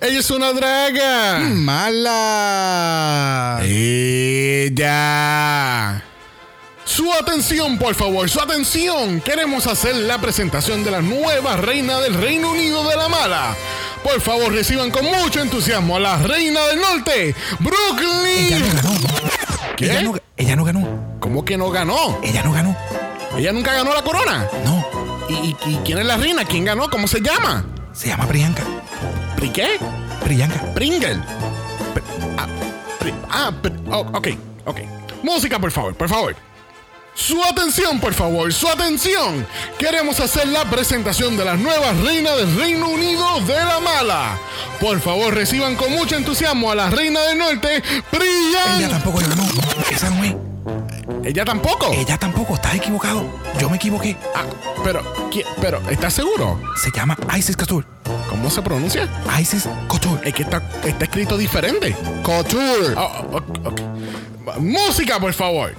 Ella es una draga. Mala. Ella. Su atención, por favor, su atención. Queremos hacer la presentación de la nueva reina del Reino Unido de la Mala. Por favor, reciban con mucho entusiasmo a la reina del norte, Brooklyn. Ella no ganó. ¿Qué? Ella no, ella no ganó. ¿Cómo que no ganó? Ella no ganó. Ella nunca ganó la corona. No. ¿Y, y- y quién es la reina? ¿Quién ganó? ¿Cómo se llama? Se llama Priyanka. ¿Pri qué? Priyanka. Pringle. Pr- ah, pri- ah, pr- oh, ok, ok. Música, por favor, por favor. Su atención, por favor, su atención. Queremos hacer la presentación de la nueva reina del Reino Unido de la Mala. Por favor, reciban con mucho entusiasmo a la reina del norte, Priyan. Ella tampoco. Esa no es. Ella tampoco. Ella tampoco. Estás equivocado. Yo me equivoqué. Ah, pero, ¿qui- pero, ¿estás seguro? Se llama Isis Couture. ¿Cómo se pronuncia? Isis Couture. Es que está, está escrito diferente. Couture. Música, por favor.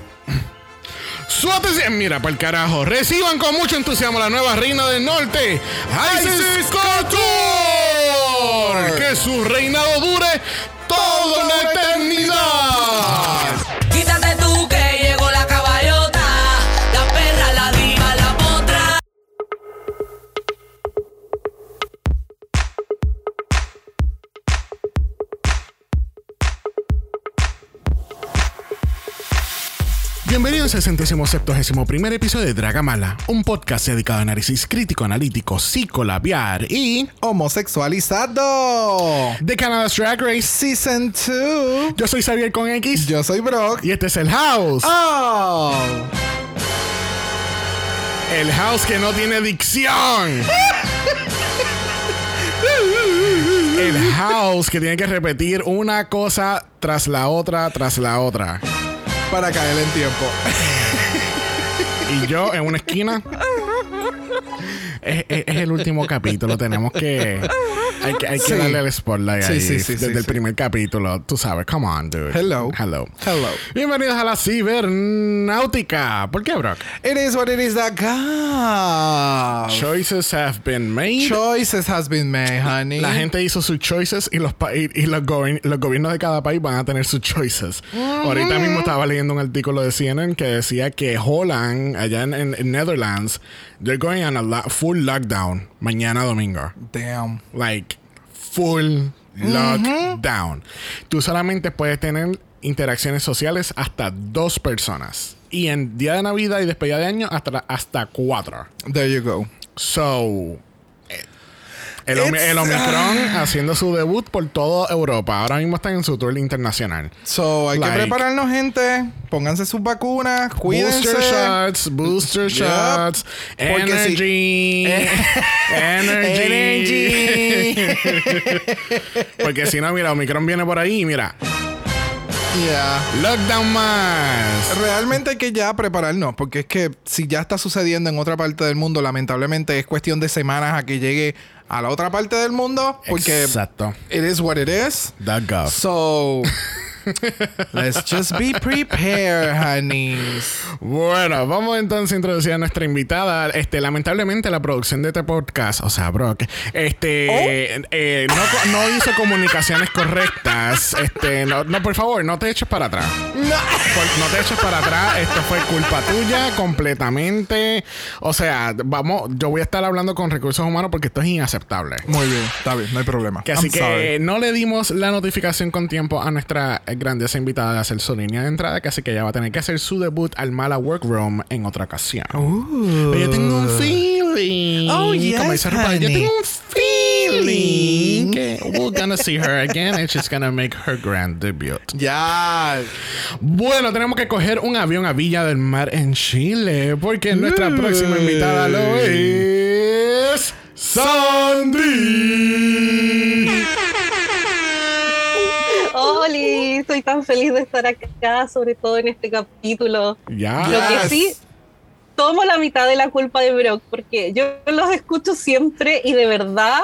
Su atención, mira, para el carajo. Reciban con mucho entusiasmo la nueva reina del norte, Isis Couture. Que su reinado dure toda una eternidad. Bienvenidos al centésimo septuagésimo primer episodio de Dragamala, un podcast dedicado a análisis crítico, analítico, psicolabiar y Homosexualizado. de Canada's Drag Race. Season 2. Yo soy Xavier con X Yo soy Brock. y este es el House. Oh. El House que no tiene dicción. El House que tiene que repetir una cosa tras la otra, tras la otra. Para caer en tiempo. Y yo en una esquina. Es, es- el último capítulo. Tenemos que. Hay que, hay que Sí. darle el spotlight Sí, ahí. sí, sí, desde el primer capítulo. Tú sabes. Come on, dude. Hello. Hello. Hello. Bienvenidos a la cibernáutica. ¿Por qué, Brock? It is what it is that God. Choices have been made. Choices has been made, honey. La gente hizo sus choices y los, y, y los, gobi- los gobiernos de cada país van a tener sus choices. Ahorita mismo estaba leyendo un artículo de CNN que decía que Holland, allá en, en- en Netherlands, they're going on a lo- full lockdown mañana domingo. Damn. Like, full lockdown. Tú solamente puedes tener interacciones sociales hasta dos personas. Y en día de Navidad y despedida de año hasta, hasta cuatro. There you go. So, el, Omi- It's- el Omicron ah. haciendo su debut por toda Europa. Ahora mismo están en su tour internacional. So, hay Like- que prepararnos, gente. Pónganse sus vacunas. Cuídense. Booster shots, booster Yep. shots, Porque energy, energy, Porque si no, mira, Omicron viene por ahí, y mira, Yeah. lockdown más. Realmente hay que ya prepararnos, porque es que si ya está sucediendo en otra parte del mundo, lamentablemente es cuestión de semanas a que llegue a la otra parte del mundo, porque Exacto. it is what it is. The gov. So, let's just be prepared, honeys. Bueno, vamos entonces a introducir a nuestra invitada. Este, lamentablemente la producción de este podcast, o sea, Brock, este, eh, no, hizo comunicaciones correctas. Este, no, no, por favor, no te eches para atrás. No. Por- no te eches para atrás. Esto fue culpa tuya completamente. O sea, vamos, yo voy a estar hablando con recursos humanos porque esto es inaceptable. Muy bien, está bien, no hay problema. Que así I'm que sorry. no le dimos la notificación con tiempo a nuestra grandiosa invitada de hacer su línea de entrada, que así que ella va a tener que hacer su debut al Mala Workroom en otra ocasión. Pero yo tengo un feeling. Oh, yes, Como dice RuPaul, yo tengo un feeling que we're gonna see her again and she's gonna make her grand debut. Ya. Bueno, tenemos que coger un avión a Villa del Mar en Chile porque nuestra próxima invitada lo es Sandy. Oli, estoy tan feliz de estar acá, sobre todo en este capítulo. Ya. Lo que sí, tomo la mitad de la culpa de Brock, porque yo los escucho siempre y de verdad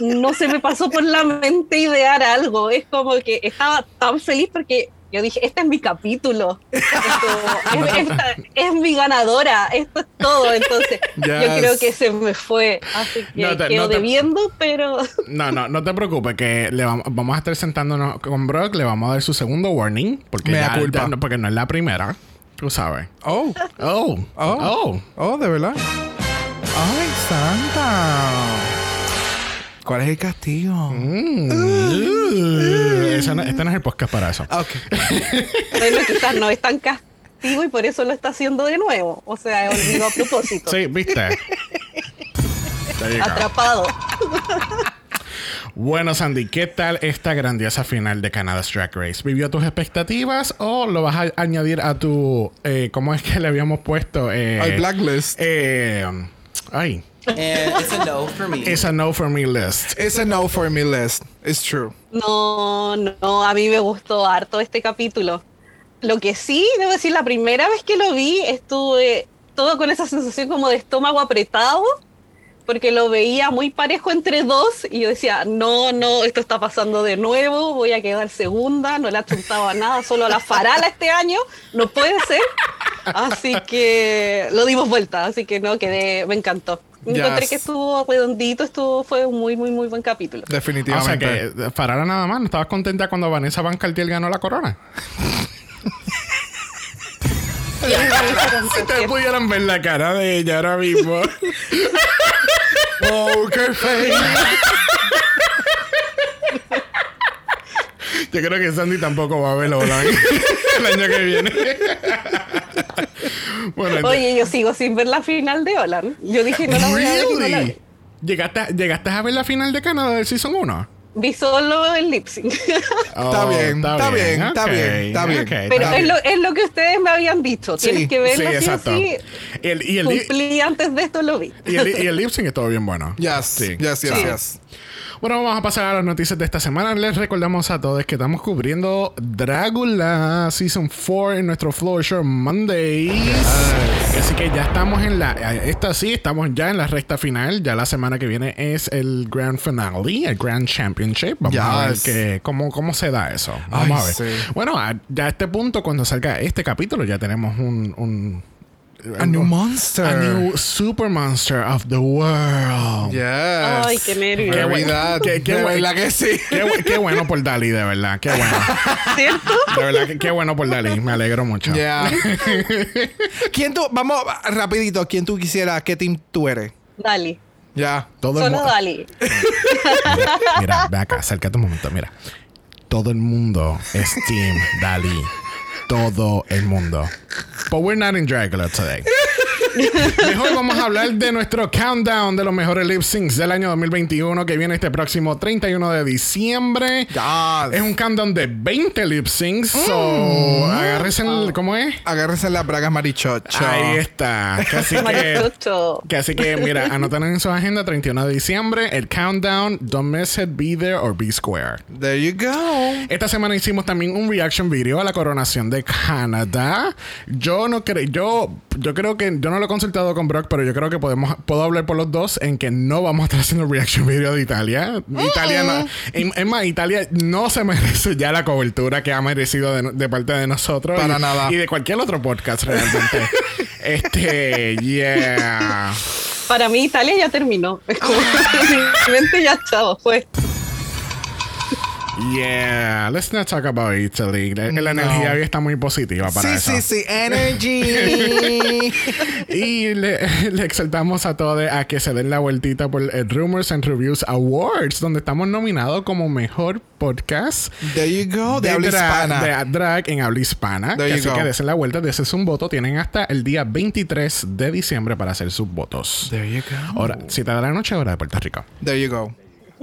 no se me pasó por la mente idear algo. Es como que estaba tan feliz porque Yo dije, este es mi capítulo. Esto- es, esta- es mi ganadora. Esto es todo. Entonces, yo creo que se me fue. Así que No te- quedo no te- debiendo, pero No, no, no te preocupes, que le vamos, vamos a estar sentándonos con Brock, le vamos a dar su segundo warning, porque, Mea ya- culpa. ya porque no es la primera, tú sabes. Oh, Oh, Oh. oh. oh, de verdad. Ay, Santa. ¿Cuál es el castigo? Mm. Uh, esa no- este no es el podcast para eso. Ok. bueno, quizás no es tan castigo y por eso lo está haciendo de nuevo. O sea, olvidó a propósito. Sí, viste. Atrapado. Bueno, Sandy, ¿qué tal esta grandiosa final de Canada's Drag Race? ¿Vivió tus expectativas o lo vas a añadir a tu. eh, ¿Cómo es que le habíamos puesto? Eh, Al blacklist. eh, ay, And it's a no for me. it's a no for me list. It's a no for me list. It's true. No, no, a mí me gustó harto este capítulo. Lo que sí, debo decir, la primera vez que lo vi estuve todo con esa sensación como de estómago apretado, porque lo veía muy parejo entre dos y yo decía, no, no, esto está pasando de nuevo, voy a quedar segunda, no le ha chuntado a nada, solo a la farala este año, no puede ser. Así que lo dimos vuelta, así que no, quedé, me encantó. Yes. Encontré que estuvo redondito, estuvo, fue un muy, muy, muy buen capítulo. O sea Definitivamente. que, Farala nada más, ¿no estabas contenta cuando Vanessa Van Cartier ganó la corona? Si ustedes pudieran ver la cara de ella ahora mismo. Poker face. Yo creo que Sandy tampoco va a verlo ¿verdad? el año que viene. bueno, entonces- Oye, yo sigo sin ver la final de Olan. Yo dije, no la voy a ver no la? ¿Llegaste, a- ¿Llegaste a ver la final de Canadá del Season 1? Vi solo el lip sync. Está bien, está bien, está bien, está bien. Pero Está es lo, es lo que ustedes me habían dicho. Sí, Tienes que verlo Sí, sí, o exacto. sí. Y el, y el, li- Cumplí antes de esto, lo vi. y el, y el lip sync estuvo bien bueno. Yes, Sí. yes, yes, Sí. yes. Bueno, vamos a pasar a las noticias de esta semana. Les recordamos a todos que estamos cubriendo Drácula Season 4 en nuestro Floor Show Mondays. Así que ya estamos en la. Esta sí, estamos ya en la recta final. Ya la semana que viene es el Grand Finale, el Grand Championship. Vamos a ver que, cómo, cómo se da eso. Vamos Ay, a ver. sí. Bueno, ya a este punto, cuando salga este capítulo, ya tenemos un. un A new monster. a new super monster of the world. Yes. Ay, qué nervios. Qué Navidad. qué- qué de verdad que sí. Qué, bu- qué bueno por Dali, de verdad. Qué bueno. ¿Cierto? De verdad, que- qué bueno por Dali. Me alegro mucho. Yeah. ¿Quién tú, vamos rapidito, quién tú quisieras, qué team tú eres? Dali. Ya. Todo el Solo mundo. Dali. Mira, mira, ve acá, acércate un momento. Mira. Todo el mundo es Team Dali. Todo el mundo. But we're not in Dracula today. Mejor vamos a hablar de nuestro countdown de los mejores lip syncs del año 2021 que viene este próximo 31 de diciembre. Ya. Es un countdown de 20 lip syncs. So, agárrense el. ¿Cómo es? Agárrense las bragas marichocho. Ahí está. Así que. Así que, mira, anoten en su agenda 31 de diciembre el countdown. Don't miss it, be there or be square. There you go. Esta semana hicimos también un reaction video a la coronación de Canadá. Yo no creo, yo, yo creo que yo no lo he consultado con Brock, pero yo creo que podemos, puedo hablar por los dos en que no vamos a estar haciendo reaction video de Italia. Italia no, es más, Italia no se merece ya la cobertura que ha merecido de, de parte de nosotros Para y, nada. y de cualquier otro podcast realmente. este, yeah. Para mí, Italia ya terminó. Es como, mi mente ya chao, fue. Yeah, let's not talk about Italy. La, la energía hoy está muy positiva para Sí, eso. sí, sí. Energy. Y le, le exaltamos a todos a que se den la vueltita por el Rumors and Reviews Awards, donde estamos nominados como mejor podcast There you go. De habla dra- hispana. de drag en habla hispana. There you Así go. que desen la vuelta, desen un voto. Tienen hasta el día 23 de diciembre para hacer sus votos. There you go. Ahora, 7 de la noche, hora de Puerto Rico. There you go.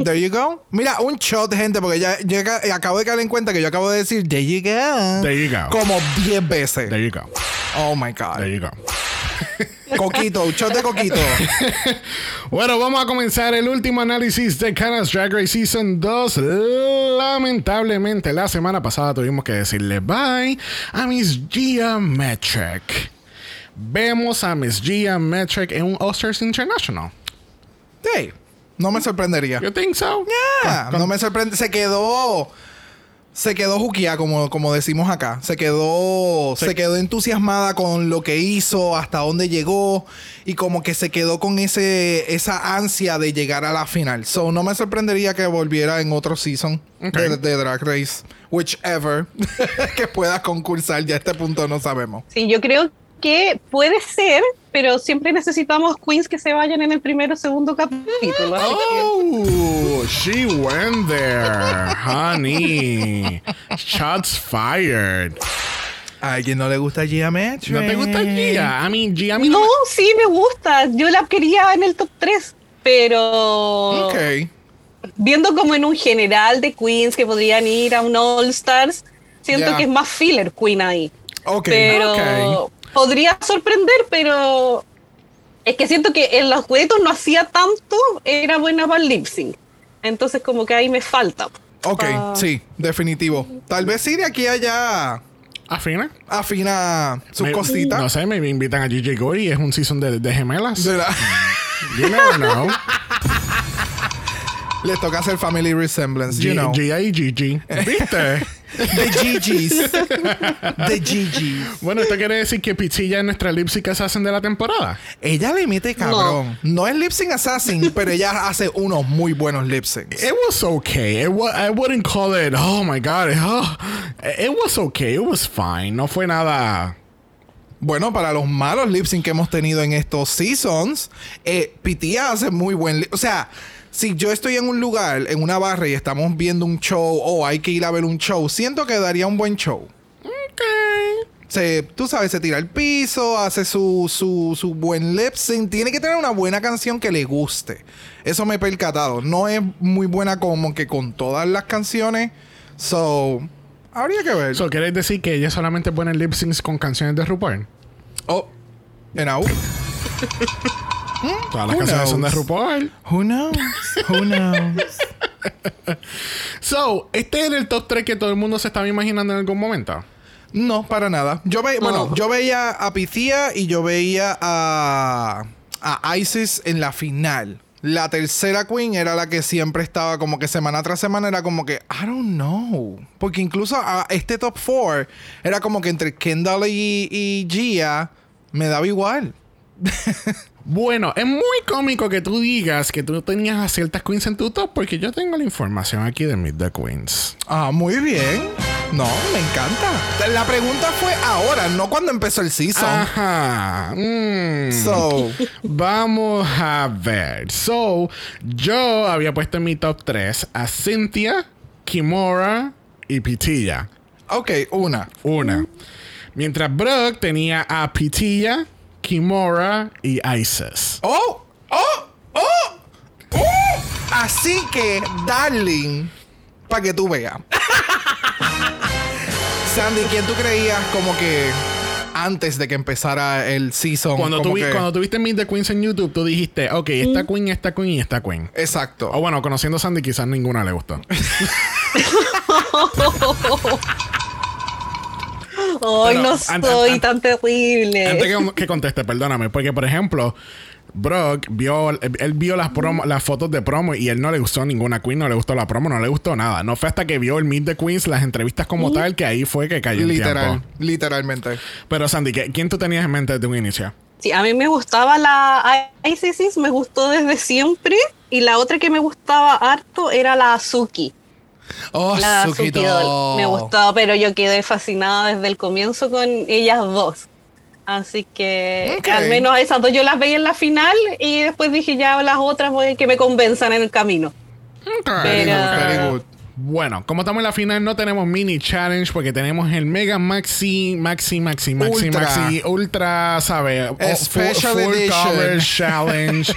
There you go. Mira, un shot, gente, porque ya, ca- acabo de caer en cuenta que yo acabo de decir There you go. There you go. Como 10 veces. There you go. Oh my God. There you go. Coquito, un shot de coquito. Bueno, vamos a comenzar el último análisis de Canada's Drag Race Season 2. Lamentablemente, la semana pasada tuvimos que decirle bye a Miss Gia Metric. Vemos a Miss Gia Metric en un Oscars International. Hey, no me sorprendería. You think so? Ah, no me sorprende. Se quedó se quedó juquía, como, como decimos acá. Se quedó, se, quedó entusiasmada con lo que hizo, hasta dónde llegó, y como que se quedó con ese, esa ansia de llegar a la final. So, no me sorprendería que volviera en otro season de Drag Race, whichever, que pueda concursar. Ya a este punto no sabemos. Sí, yo creo que puede ser, pero siempre necesitamos queens que se vayan en el primero o segundo capítulo. Oh, she went there, honey. Shots fired. A alguien no le gusta Gia Metro. ¿No te gusta Gia? I mean, Gia a mí no, No, me- sí, me gusta. Yo la quería en el top 3, pero Ok. viendo como en un general de queens que podrían ir a un All Stars, siento Ya. que es más filler queen ahí. Ok. pero ok. Podría sorprender, pero es que siento que en los jueguitos no hacía tanto, era buena para el lip sync. Entonces como que ahí me falta. Ok, Ah. sí, definitivo. Tal vez sí de aquí a allá ¿Afina? afina sus Me- cositas. No sé, me invitan a GJ Gory. Es un season de, de gemelas. De la- You never know. Les toca hacer family resemblance, you G- know. Gia y Gigi. ¿Viste? The GGs. The GGs. bueno, esto quiere decir que Pichilla es nuestra lip sync assassin de la temporada. Ella le mete cabrón. No, es lip sync assassin, pero ella hace unos muy buenos lip syncs. It was okay. It wa- I wouldn't call it, oh my god. oh. It was okay. It was fine. No fue nada. Bueno, para los malos lip sync que hemos tenido en estos seasons, eh, Pitia hace muy buen lip O sea, si yo estoy en un lugar, en una barra y estamos viendo un show o hay que ir a ver un show, siento que daría un buen show. Okay. Se, tú sabes, se tira al piso, hace su, su, su buen lip sync. Tiene que tener una buena canción que le guste. Eso me he percatado. No es muy buena como que con todas las canciones. So, habría que ver. So, ¿quieres decir que ella solamente pone lip syncs con canciones de RuPaul? oh, en au. Todas las Who canciones son de? RuPaul. Who knows? Who knows? So, este era el top 3 que todo el mundo se estaba imaginando en algún momento. No, para nada. Yo ve, bueno, No. yo veía a Pythia y yo veía a, a Isis en la final. La tercera queen era la que siempre estaba como que semana tras semana era como que I don't know. Porque incluso a este top 4 era como que entre Kendall y, y Gia me daba igual. Bueno, es muy cómico que tú digas que tú tenías a ciertas queens en tu top porque yo tengo la información aquí de Meet the Queens. Ah, muy bien. No, me encanta. La pregunta fue ahora, no cuando empezó el season. Ajá. Mm. So, Vamos a ver. So, yo había puesto en mi top 3 a Cynthia, Kimora y Pitilla. ok, una. Una. Mientras Brooke tenía a Pitilla, Kimora y Isis. ¡Oh! ¡Oh! ¡Oh! ¡Oh! Así que, darling, para que tú veas. Sandy, ¿quién tú creías como que antes de que empezara el season? Cuando, como tú vi- que- cuando tuviste Meet the Queens en YouTube, tú dijiste, ok, esta queen, esta queen y esta queen. Exacto. O bueno, conociendo a Sandy, quizás ninguna le gustó. Hoy no soy an- tan terrible. Antes que, que conteste, perdóname, porque por ejemplo, Brock vio, él vio las promo, las fotos de promo y él no le gustó ninguna queen, no le gustó la promo, no le gustó nada. No fue hasta que vio el Meet the Queens, las entrevistas como tal, que ahí fue que cayó el Literal, tiempo. literalmente. Pero Sandy, ¿qué- ¿quién tú tenías en mente desde un inicio? Sí, a mí me gustaba la ICC, me gustó desde siempre. Y la otra que me gustaba harto era la Azuki. Oh, La Suki Azuki Doll. doll. Me gustó, pero yo quedé fascinada desde el comienzo con ellas dos. Así que al menos a esas dos yo las veía en la final y después dije ya las otras voy que me convenzan en el camino. Pero- good, very good. Bueno, como estamos en la final, no tenemos mini challenge porque tenemos el mega maxi, maxi, maxi, maxi, Ultra. maxi, ultra, ¿sabes? O- fu- Special full coverage challenge,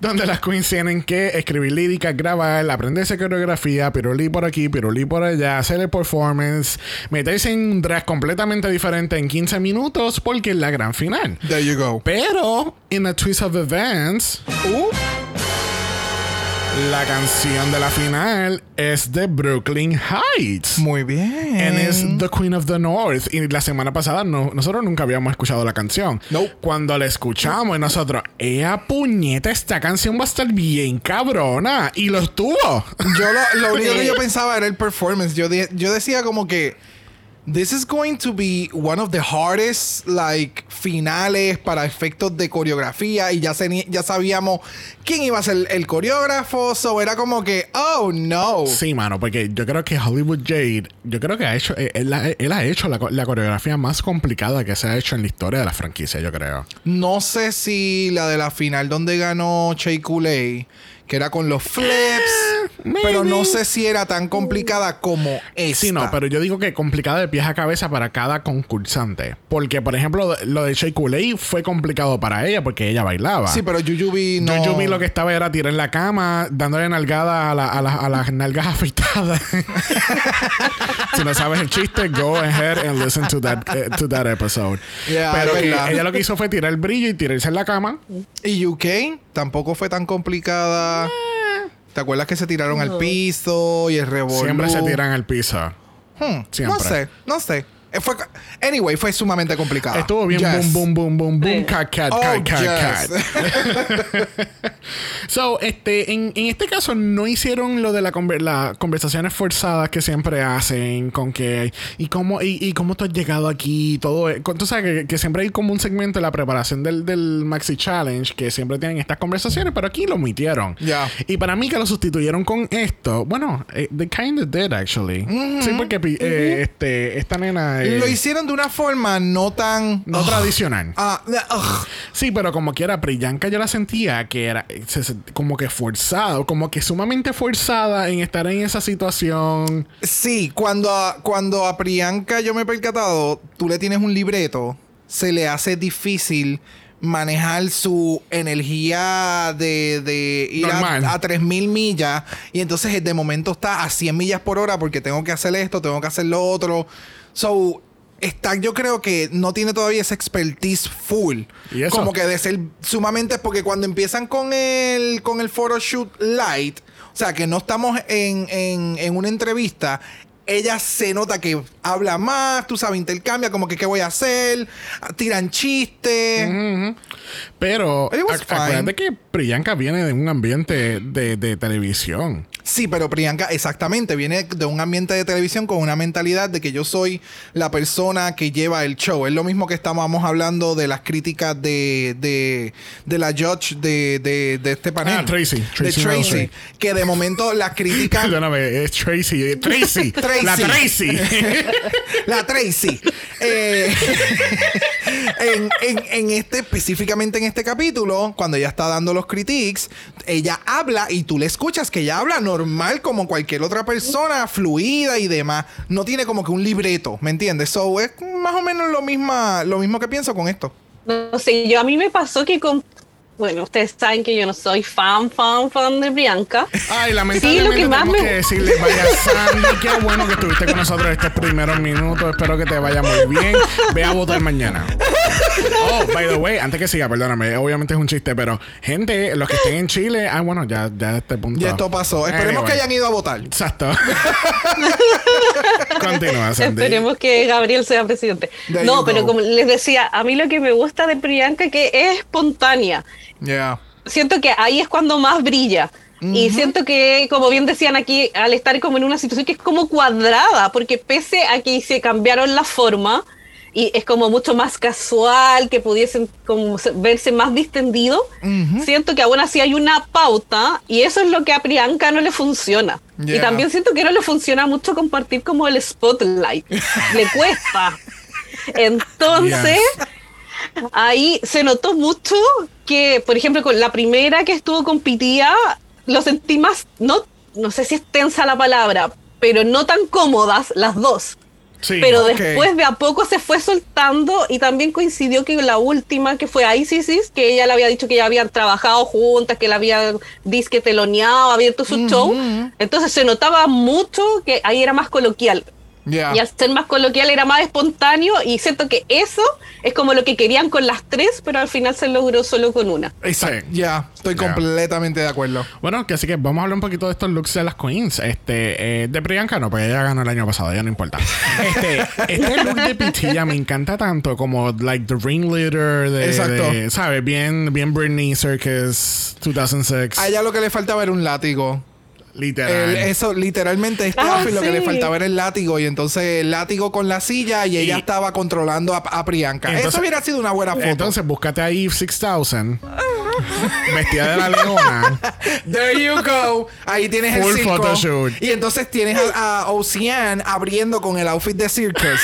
donde las queens tienen que escribir líricas, grabar, aprenderse coreografía, pirulí por aquí, pirulí por allá, hacer el performance, meterse en un drag completamente diferente en 15 minutos porque es la gran final. There you go. Pero, in a twist of events, Uh. La canción de la final es de Brooklyn Heights. Muy bien. And es The Queen of the North. Y la semana pasada no- nosotros nunca habíamos escuchado la canción. Nope. Cuando la escuchamos y nosotros, ¡ea puñeta! Esta canción va a estar bien cabrona. Y lo estuvo. Yo lo, lo único que yo pensaba era el performance. Yo, de- yo decía como que this is going to be one of the hardest like finales para efectos de coreografía y ya se- ya sabíamos quién iba a ser el coreógrafo, so era como que oh no. Sí, mano, porque yo creo que Hollywood Jade, yo creo que ha hecho, eh, él, ha- él ha hecho la, la coreografía más complicada que se ha hecho en la historia de la franquicia, yo creo. No sé si la de la final donde ganó Shea Coulee, que era con los flips, pero no sé si era tan complicada como esta. Sí, no, pero yo digo que complicada de pies a cabeza para cada concursante. Porque, por ejemplo, lo de Shea Coulee fue complicado para ella porque ella bailaba. Sí, pero Yuyubi no. Vi lo que estaba era tirar en la cama, dándole nalgada a, la- a la- a las nalgas afeitadas. si no sabes el chiste, go ahead and listen to that, eh, to that episode. Yeah, Pero que ella lo que hizo fue tirar el brillo y tirarse en la cama. Y UK tampoco fue tan complicada. ¿Te acuerdas que se tiraron al piso y el revolú? Siempre se tiran al piso. Hmm, siempre. No sé, no sé. Eh, Fue, anyway, fue sumamente complicado. Estuvo bien Yes. boom, boom, boom, boom, boom, Sí. cat, cat, Oh, cat, cat, yes. cat. So, este, en, en este caso no hicieron lo de la conver- las conversaciones forzadas que siempre hacen con que y cómo y, y cómo tú has llegado aquí todo e- tú sabes que, que siempre hay como un segmento de la preparación del, del Maxi Challenge que siempre tienen estas conversaciones pero aquí lo omitieron Ya. y para mí que lo sustituyeron con esto bueno eh, they kind of did actually sí porque pi- eh, este esta nena eh, Lo hicieron de una forma no tan. no Ugh. tradicional ugh. Sí, pero como quiera, Priyanka yo la sentía que era se- se- como que forzada, como que sumamente forzada en estar en esa situación. Sí, cuando a, cuando a Priyanka yo me he percatado, tú le tienes un libreto, se le hace difícil manejar su energía de, de ir Normal. a, a 3000 millas y entonces de momento está a 100 millas por hora porque tengo que hacer esto, tengo que hacer lo otro. So, está, yo creo que no tiene todavía esa expertise full. ¿Y eso? Como que de ser sumamente, porque cuando empiezan con el, con el photoshoot light, o sea, que no estamos en, en, en una entrevista, ella se nota que habla más, tú sabes, intercambia, como que qué voy a hacer, tiran chistes. Pero It was ac- acuérdate que Priyanka viene de un ambiente de, de televisión. Sí, pero Priyanka exactamente viene de un ambiente de televisión con una mentalidad de que yo soy la persona que lleva el show. Es lo mismo que estábamos hablando de las críticas de, de, de la judge de, de, de este panel. Ah, Tracy. De Tracy. Que de momento las críticas... Perdóname, es Tracy. Tracy. Tracy. La Tracy. La Tracy. Eh, en, este, específicamente en este capítulo, cuando ella está dando los critiques, ella habla y tú le escuchas que ella habla normal como cualquier otra persona, fluida y demás. No tiene como que un libreto, ¿me entiendes? So es más o menos lo, misma, lo mismo que pienso con esto. No sé, yo a mí me pasó que con. Bueno, ustedes saben que yo no soy fan, fan, fan de Bianca. Ay, lamentablemente Sí, lo que más tenemos me- que decirle, vaya Sandy, qué bueno que estuviste con nosotros estos primeros minutos. Espero que te vaya muy bien. Ve a votar mañana. Oh, by the way, antes que siga, perdóname, obviamente es un chiste, pero gente, los que estén en Chile, ah, bueno, ya, ya a este punto. Y esto pasó. Esperemos Anyway. que hayan ido a votar. Exacto. Continúa, Sandy. Esperemos que Gabriel sea presidente. There No, you pero go. como les decía, a mí lo que me gusta de Priyanka que es espontánea. Yeah. Siento que ahí es cuando más brilla. Y siento que, como bien decían aquí, al estar como en una situación que es como cuadrada, porque pese a que se cambiaron la forma y es como mucho más casual, que pudiesen como se- verse más distendido, siento que aún así hay una pauta y eso es lo que a Priyanka no le funciona. Y también siento que no le funciona mucho compartir como el spotlight. le cuesta. Entonces, ahí se notó mucho que, por ejemplo, con la primera que estuvo con Pitía, lo sentí más, no, no sé si es tensa la palabra, pero no tan cómodas las dos. Sí. Pero después de a poco se fue soltando y también coincidió que la última que fue ISIS, que ella le había dicho que ya habían trabajado juntas, que la había disque teloneado, abierto su show. Entonces se notaba mucho que ahí era más coloquial. Ya. Y al ser más coloquial era más espontáneo y siento que eso es como lo que querían con las tres, pero al final se logró solo con una. Exacto. Ya, estoy Ya. completamente de acuerdo. Bueno, que así que vamos a hablar un poquito de estos looks de las queens. Este, eh, de Priyanka no, pues ella ganó el año pasado, ya no importa. Este, este look de Pitilla me encanta tanto como like the ringleader de, Exacto. de, ¿sabes? Bien, bien Britney Circus 2006. A ella lo que le faltaba era un látigo. Literal. El- eso, literalmente, este Ah, outfit lo que le sí. faltaba era el látigo. Y entonces el látigo con la silla y ella Y- estaba controlando a, a Priyanka. Entonces- eso hubiera sido una buena foto. Entonces, búscate a Eve 6000 vestida de la leona. There you go. Ahí tienes Full el circo. photoshoot. Y entonces tienes a, a Ocean abriendo con el outfit de Circus.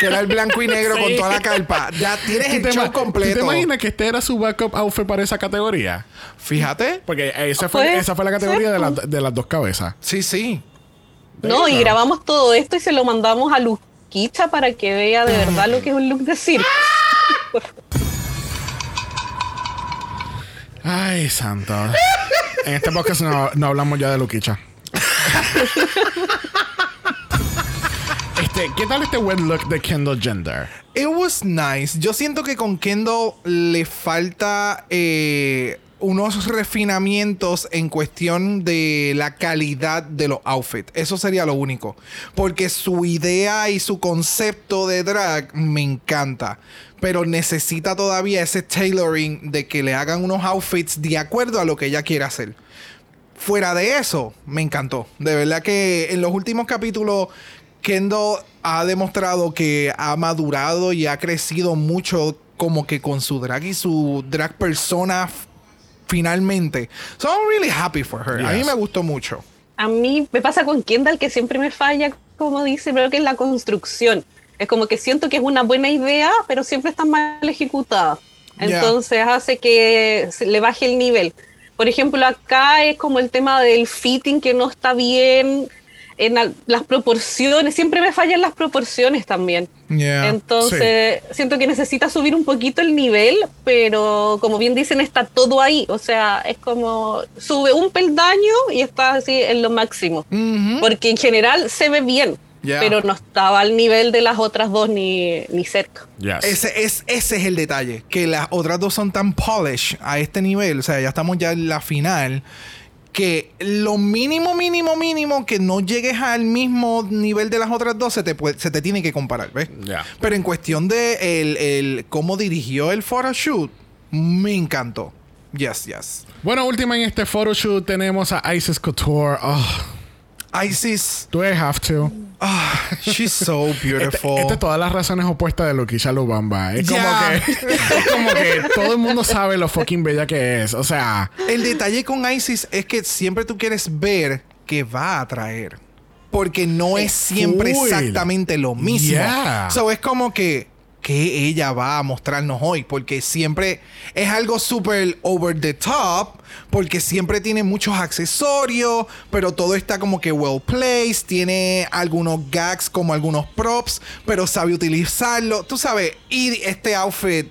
Que era el blanco y negro con toda la carpa. Ya tienes ¿Tú el show ¿Tú te completo. imaginas que este era su backup outfit para esa categoría? Fíjate. Porque esa fue, Pues, esa fue la categoría de, la- de las dos cabezas. Sí, sí. No, y grabamos todo esto y se lo mandamos a Luquicha para que vea de verdad lo que es un look de circo. Ay, santo. en este podcast no, no hablamos ya de Luquicha. este, ¿qué tal este wet look de Kendall Gender? It was nice. Yo siento que con Kendall le falta eh, unos refinamientos en cuestión de la calidad de los outfits. Eso sería lo único. Porque su idea y su concepto de drag me encanta. Pero necesita todavía ese tailoring de que le hagan unos outfits de acuerdo a lo que ella quiere hacer. Fuera de eso, me encantó. De verdad que en los últimos capítulos, Kendall ha demostrado que ha madurado y ha crecido mucho como que con su drag y su drag persona finalmente. So I'm really happy for her. A mí me gustó mucho. A mí me pasa con Kendall que siempre me falla, como dice, pero que es la construcción. Es como que siento que es una buena idea, pero siempre está mal ejecutada. Entonces hace que se le baje el nivel. Por ejemplo, acá es como el tema del fitting que no está bien en al- las proporciones. Siempre me fallan las proporciones también. Yeah. Entonces, siento que necesita subir un poquito el nivel, pero como bien dicen, está todo ahí. O sea, es como sube un peldaño y está así en lo máximo. Ujú. Porque en general se ve bien, Ya. pero no estaba al nivel de las otras dos ni, ni cerca. Yes. Ese es, ese es el detalle, que las otras dos son tan polish a este nivel, o sea, ya estamos ya en la final, que lo mínimo, mínimo, mínimo que no llegues al mismo nivel de las otras dos se te, puede- se te tiene que comparar, ¿ves? Pero en cuestión de el, el cómo dirigió el photoshoot, me encantó. Yes, yes. Bueno, última en este photoshoot tenemos a Isis Couture. Oh, Isis, do I have to? Ah, she's so beautiful. Este, este todas las razones opuestas de Luquisha Lubamba. Es como, Ya. que, es como que todo el mundo sabe lo fucking bella que es. O sea, El detalle con Isis es que siempre tú quieres ver qué va a traer. Porque no es siempre exactamente lo mismo. Yeah. So es como que, ¿qué ella va a mostrarnos hoy? Porque siempre es algo súper over the top. Porque siempre tiene muchos accesorios. Pero todo está como que well placed. Tiene algunos gags como algunos props. Pero sabe utilizarlo. Tú sabes. Y este outfit.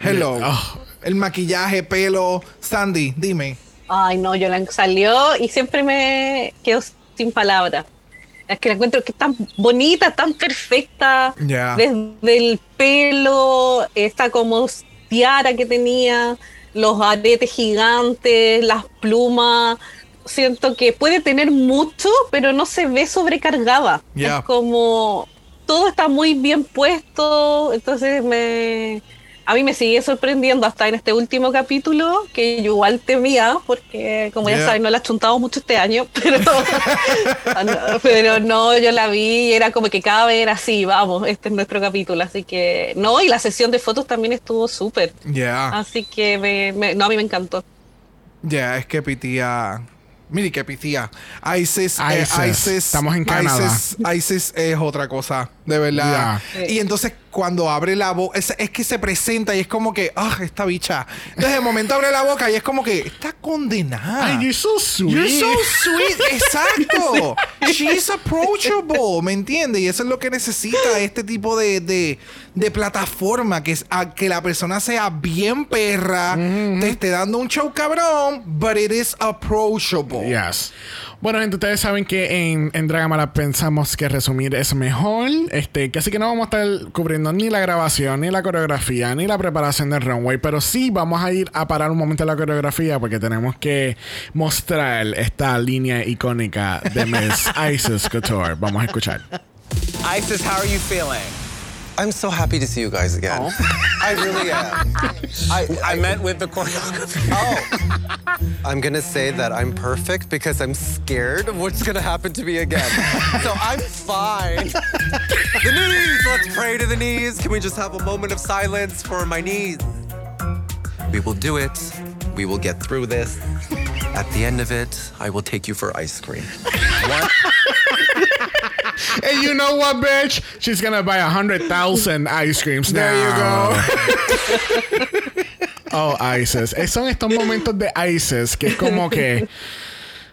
Hello. Oh. El maquillaje, pelo. Sandy, dime. Ay, no, Yolanda salió y siempre me quedo sin palabras. Es que la encuentro que es tan bonita, tan perfecta. Desde el pelo, esta como tiara que tenía, los aretes gigantes, las plumas. Siento que puede tener mucho, pero no se ve sobrecargada. Es como todo está muy bien puesto, entonces me a mí me sigue sorprendiendo hasta en este último capítulo que yo igual temía porque como Ya. ya saben no la he chuntado mucho este año, pero Ah, no, pero no, yo la vi y era como que cada vez era así, vamos, este es nuestro capítulo, así que no, y la sesión de fotos también estuvo súper, Ya. así que me, me- no, a mí me encantó. Ya, es que pitía. Mire que pitía. Isis, eh, Isis. Isis. Estamos en Canadá. Isis, Isis es otra cosa. De verdad. Yeah. Y entonces cuando abre la boca, es, es que se presenta y es como que, ah, esta bicha. Entonces de momento abre la boca y es como que, está condenada. Ay, you're so sweet. You're so sweet, exacto. She's approachable, ¿me entiendes? Y eso es lo que necesita este tipo de, de, de plataforma, que es a que la persona sea bien perra, te esté dando un show cabrón, but it is approachable. Yes. Bueno, gente, ustedes saben que en, en Dragamala pensamos que resumir es mejor. Este, que así que no vamos a estar cubriendo ni la grabación, ni la coreografía, ni la preparación del runway. Pero sí vamos a ir a parar un momento la coreografía porque tenemos que mostrar esta línea icónica de Miss Isis Couture. Vamos a escuchar. Isis, how are you feeling? I'm so happy to see you guys again. Oh. I really am. I, I meant with the choreography. oh, I'm gonna say that I'm perfect because I'm scared of what's gonna happen to me again. so I'm fine. the knees. Let's pray to the knees. Can we just have a moment of silence for my knees? We will do it. We will get through this. At the end of it, I will take you for ice cream. One, And you know what, bitch? She's gonna buy a hundred thousand ice creams There you now. oh, Isis. Eh, Son estos momentos de Isis que es como que.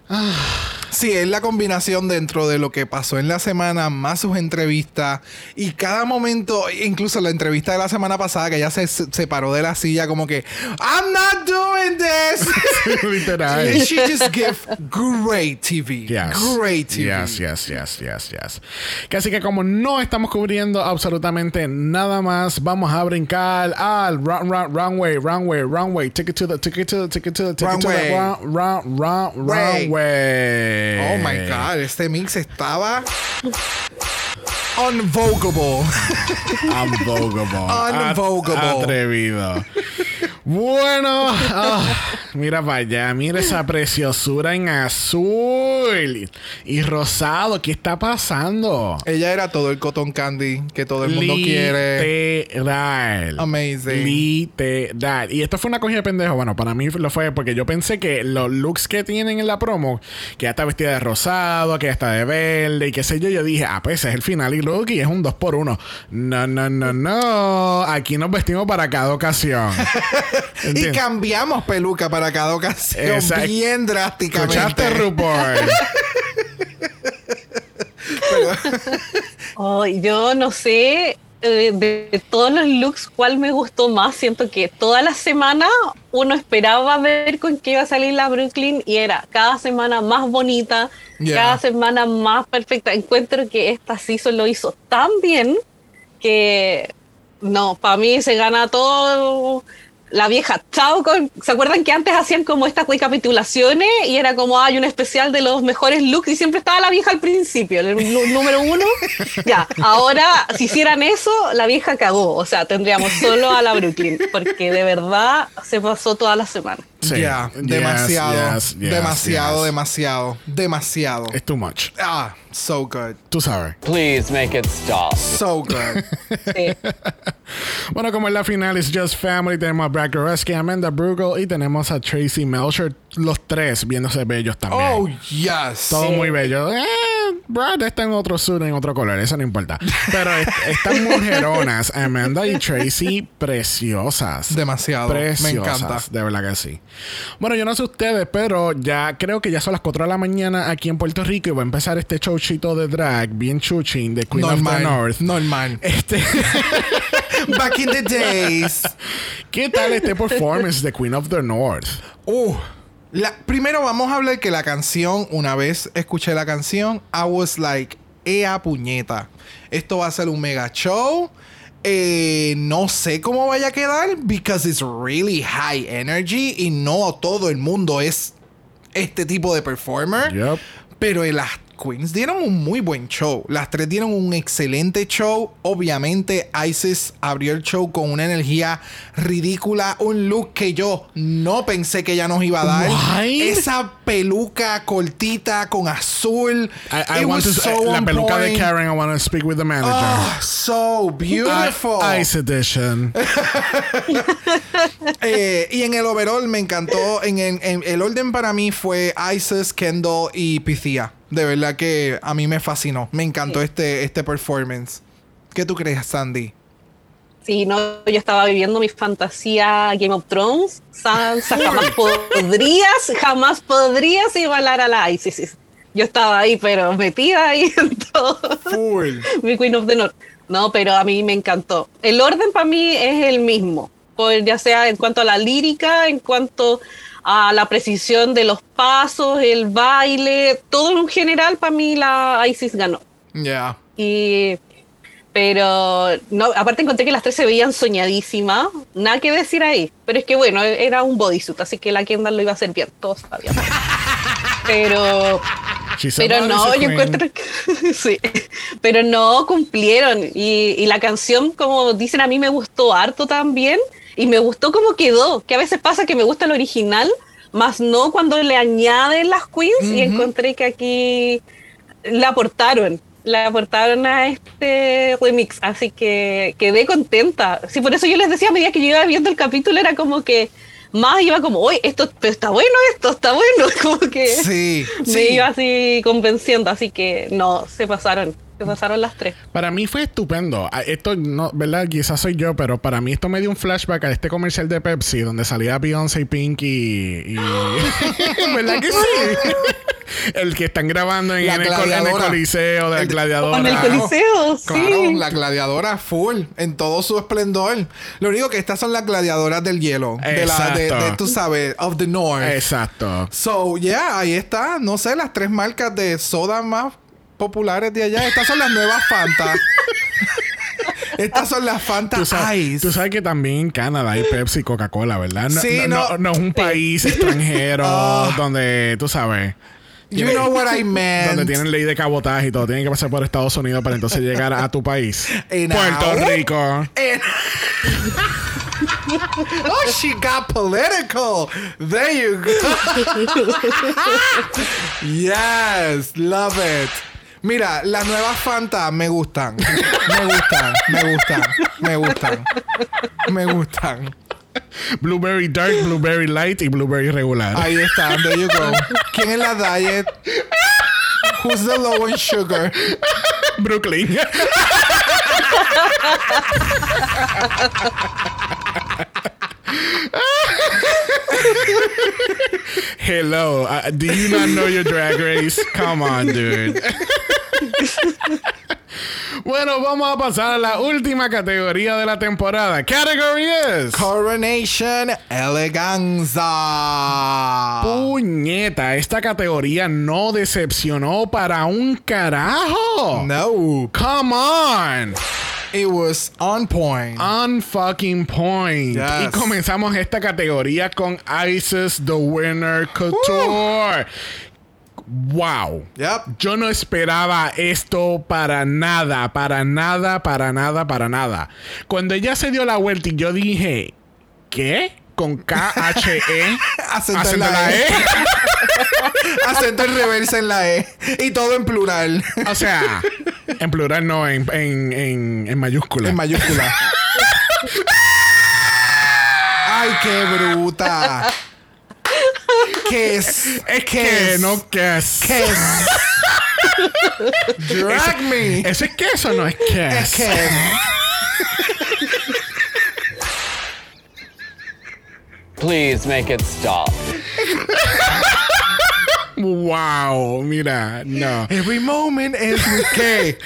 Sí, es la combinación dentro de lo que pasó en la semana, más sus entrevistas y cada momento, incluso la entrevista de la semana pasada, que ella se se paró de la silla como que, I'm not doing this. Literal. She just give great TV. Yes. Great TV. Yes, yes, yes, yes, yes. Que así que como no estamos cubriendo absolutamente nada más, vamos a brincar al run, runway, runway, runway, take it to the, take it to the, take it to the, take it to the Runway. run, run, run, Way. Oh my God, este mix estaba unvogable. Unvogable. Unvogable. At- Atrevido. Bueno, ah, mira para allá, mira esa preciosura en azul y rosado. ¿Qué está pasando? Ella era todo el cotton candy que todo el mundo quiere. Literal. Amazing. Literal. Y esto fue una cogida de pendejo. Bueno, para mí lo fue porque yo pensé que los looks que tienen en la promo, que ella está vestida de rosado, que ella está de verde y qué sé yo, yo dije, ah, pues ese es el final y look y es un 2 por 1 No, no, no, no. Aquí nos vestimos para cada ocasión. Y cambiamos peluca para cada ocasión Exacto. bien drásticamente. ¿Escuchaste, RuPaul? Oh, yo no sé eh, de todos los looks cuál me gustó más. Siento que toda la semana uno esperaba ver con qué iba a salir la Brooklyn y era cada semana más bonita, Yeah. cada semana más perfecta. Encuentro que esta season lo hizo tan bien que no, para mí se gana todo. La vieja, chao con. ¿Se acuerdan que antes hacían como estas recapitulaciones y era como hay un especial de los mejores looks y siempre estaba la vieja al principio, el número uno? Ya, ahora si hicieran eso, la vieja cagó. O sea, tendríamos solo a la Brooklyn, porque de verdad se pasó toda la semana. Sí. Ya, Yes, demasiado, yes, yes, demasiado, yes. demasiado, demasiado. Es too much. Ah, so good, Tú sabes. Please make it stop. so good. Sí. Bueno, como en la final es Just Family, tenemos a Brad Goreski, Amanda Brugel y tenemos a Tracy Melcher, los tres viéndose bellos también. oh yes. Todo muy bello. Eh, Brad está en otro sur, en otro color, eso no importa. Pero est- estas mujeronas, Amanda y Tracy, preciosas. Demasiado. Me Preciosas, encanta. De verdad que sí. Bueno, yo no sé ustedes, pero ya creo que ya son las 4 de la mañana aquí en Puerto Rico y va a empezar este showchito de drag bien chuchín de Queen of the North. normal. Este, Back in the days. ¿Qué tal este performance de Queen of the North? Uh, la, primero vamos a hablar que la canción, una vez escuché la canción, I was like, ea puñeta. Esto va a ser un mega show. Eh, no sé cómo vaya a quedar, because it's really high energy y no todo el mundo es este tipo de performer. Yep. Pero las Queens dieron un muy buen show. Las tres dieron un excelente show. Obviamente, Isis abrió el show con una energía ridícula. Un look que yo no pensé que ella nos iba a dar. What? Esa peluca cortita con azul. I, want to, so la peluca de. Karen, I want to speak with the manager. Oh, so beautiful. I- Ice Edition. Eh, y en el overall me encantó. En, en- en el orden para mí fue Isis, Kendall y Pythia. De verdad que a mí me fascinó. Me encantó este, este performance. ¿Qué tú crees, Sandy? Sí, no, yo estaba viviendo mi fantasía Game of Thrones. Sansa, jamás podrías, jamás podrías igualar a la Isis. Yo estaba ahí, pero metida ahí en todo. Full. mi Queen of the North. No, pero a mí me encantó. El orden para mí es el mismo, por, ya sea en cuanto a la lírica, en cuanto a la precisión de los pasos, el baile, todo en general para mí la Isis ganó. Ya. Y pero no, aparte encontré que las tres se veían soñadísimas, nada que decir ahí, pero es que bueno, era un bodysuit, así que la Kendall lo iba a hacer bien, todos sabían. Pero pero no, yo encuentro que sí, pero no cumplieron y, y la canción, como dicen, a mí me gustó harto también y me gustó como quedó, que a veces pasa que me gusta el original, más no cuando le añaden las queens y encontré que aquí la aportaron, la aportaron a este remix, así que quedé contenta. Sí, por eso yo les decía a medida que yo iba viendo el capítulo era como que más iba como, oye, esto pero está bueno, esto está bueno, como que Sí. me sí. iba así convenciendo, así que no, se pasaron, se pasaron las tres. Para mí fue estupendo. Ah, Esto, no, ¿verdad? Quizás soy yo, pero para mí esto me dio un flashback a este comercial de Pepsi donde salía Beyoncé y Pink y. y- ¿Verdad que sí? el que están grabando en, La en el, en el coliseo de la gladiadora. Con el Claro. coliseo, sí. Claro, la gladiadora full, en todo su esplendor. Lo único que estas son las gladiadoras del hielo. De la, de, Exacto. de, tú sabes, of the north. Exacto. So, yeah, ahí está. No sé, las tres marcas de soda más populares de allá. Estas son las nuevas Fanta. Estas son las Fanta Tú sabes, Ice. tú sabes que también en Canadá hay Pepsi y Coca-Cola, ¿verdad? No, Sí, no, no. es un país extranjero donde, tú sabes. You know what I meant. Donde tienen ley de cabotaje y todo. Tienen que pasar por Estados Unidos para entonces llegar a tu país. Puerto Rico. Oh, she got political. There you go. yes, love it. Mira, las nuevas Fanta me gustan. Me gustan, me gustan, me gustan. Me gustan. Blueberry Dark, Blueberry Light y Blueberry regular. Ahí está, there you go. ¿Quién es la diet? Who's the low in sugar? Brooklyn. Hello. do you not know your drag race? Come on, dude. bueno, vamos a pasar a la última categoría de la temporada. Category is. Coronation Eleganza. Puñeta, esta categoría no decepcionó para un carajo. No. Come on. It was on point. On fucking point. Yes. Y comenzamos esta categoría con Isis The Winner Couture. Wow. Yep. Yo no esperaba esto para nada, para nada, para nada, para nada. Cuando ella se dio la vuelta y yo dije, ¿qué? Con K-H-E. Acento en la E. Acento en reversa en la E. Y todo en plural. O sea, en plural no, en, en, en, en mayúscula. en mayúscula. Ay, qué bruta. ¿Qué es? es ¿Qué que es? no que es. ¿Qué es? Drag me. ¿Eso es queso o no es queso? Es que es. Please make it stop. Wow, mira, no. Every moment is K.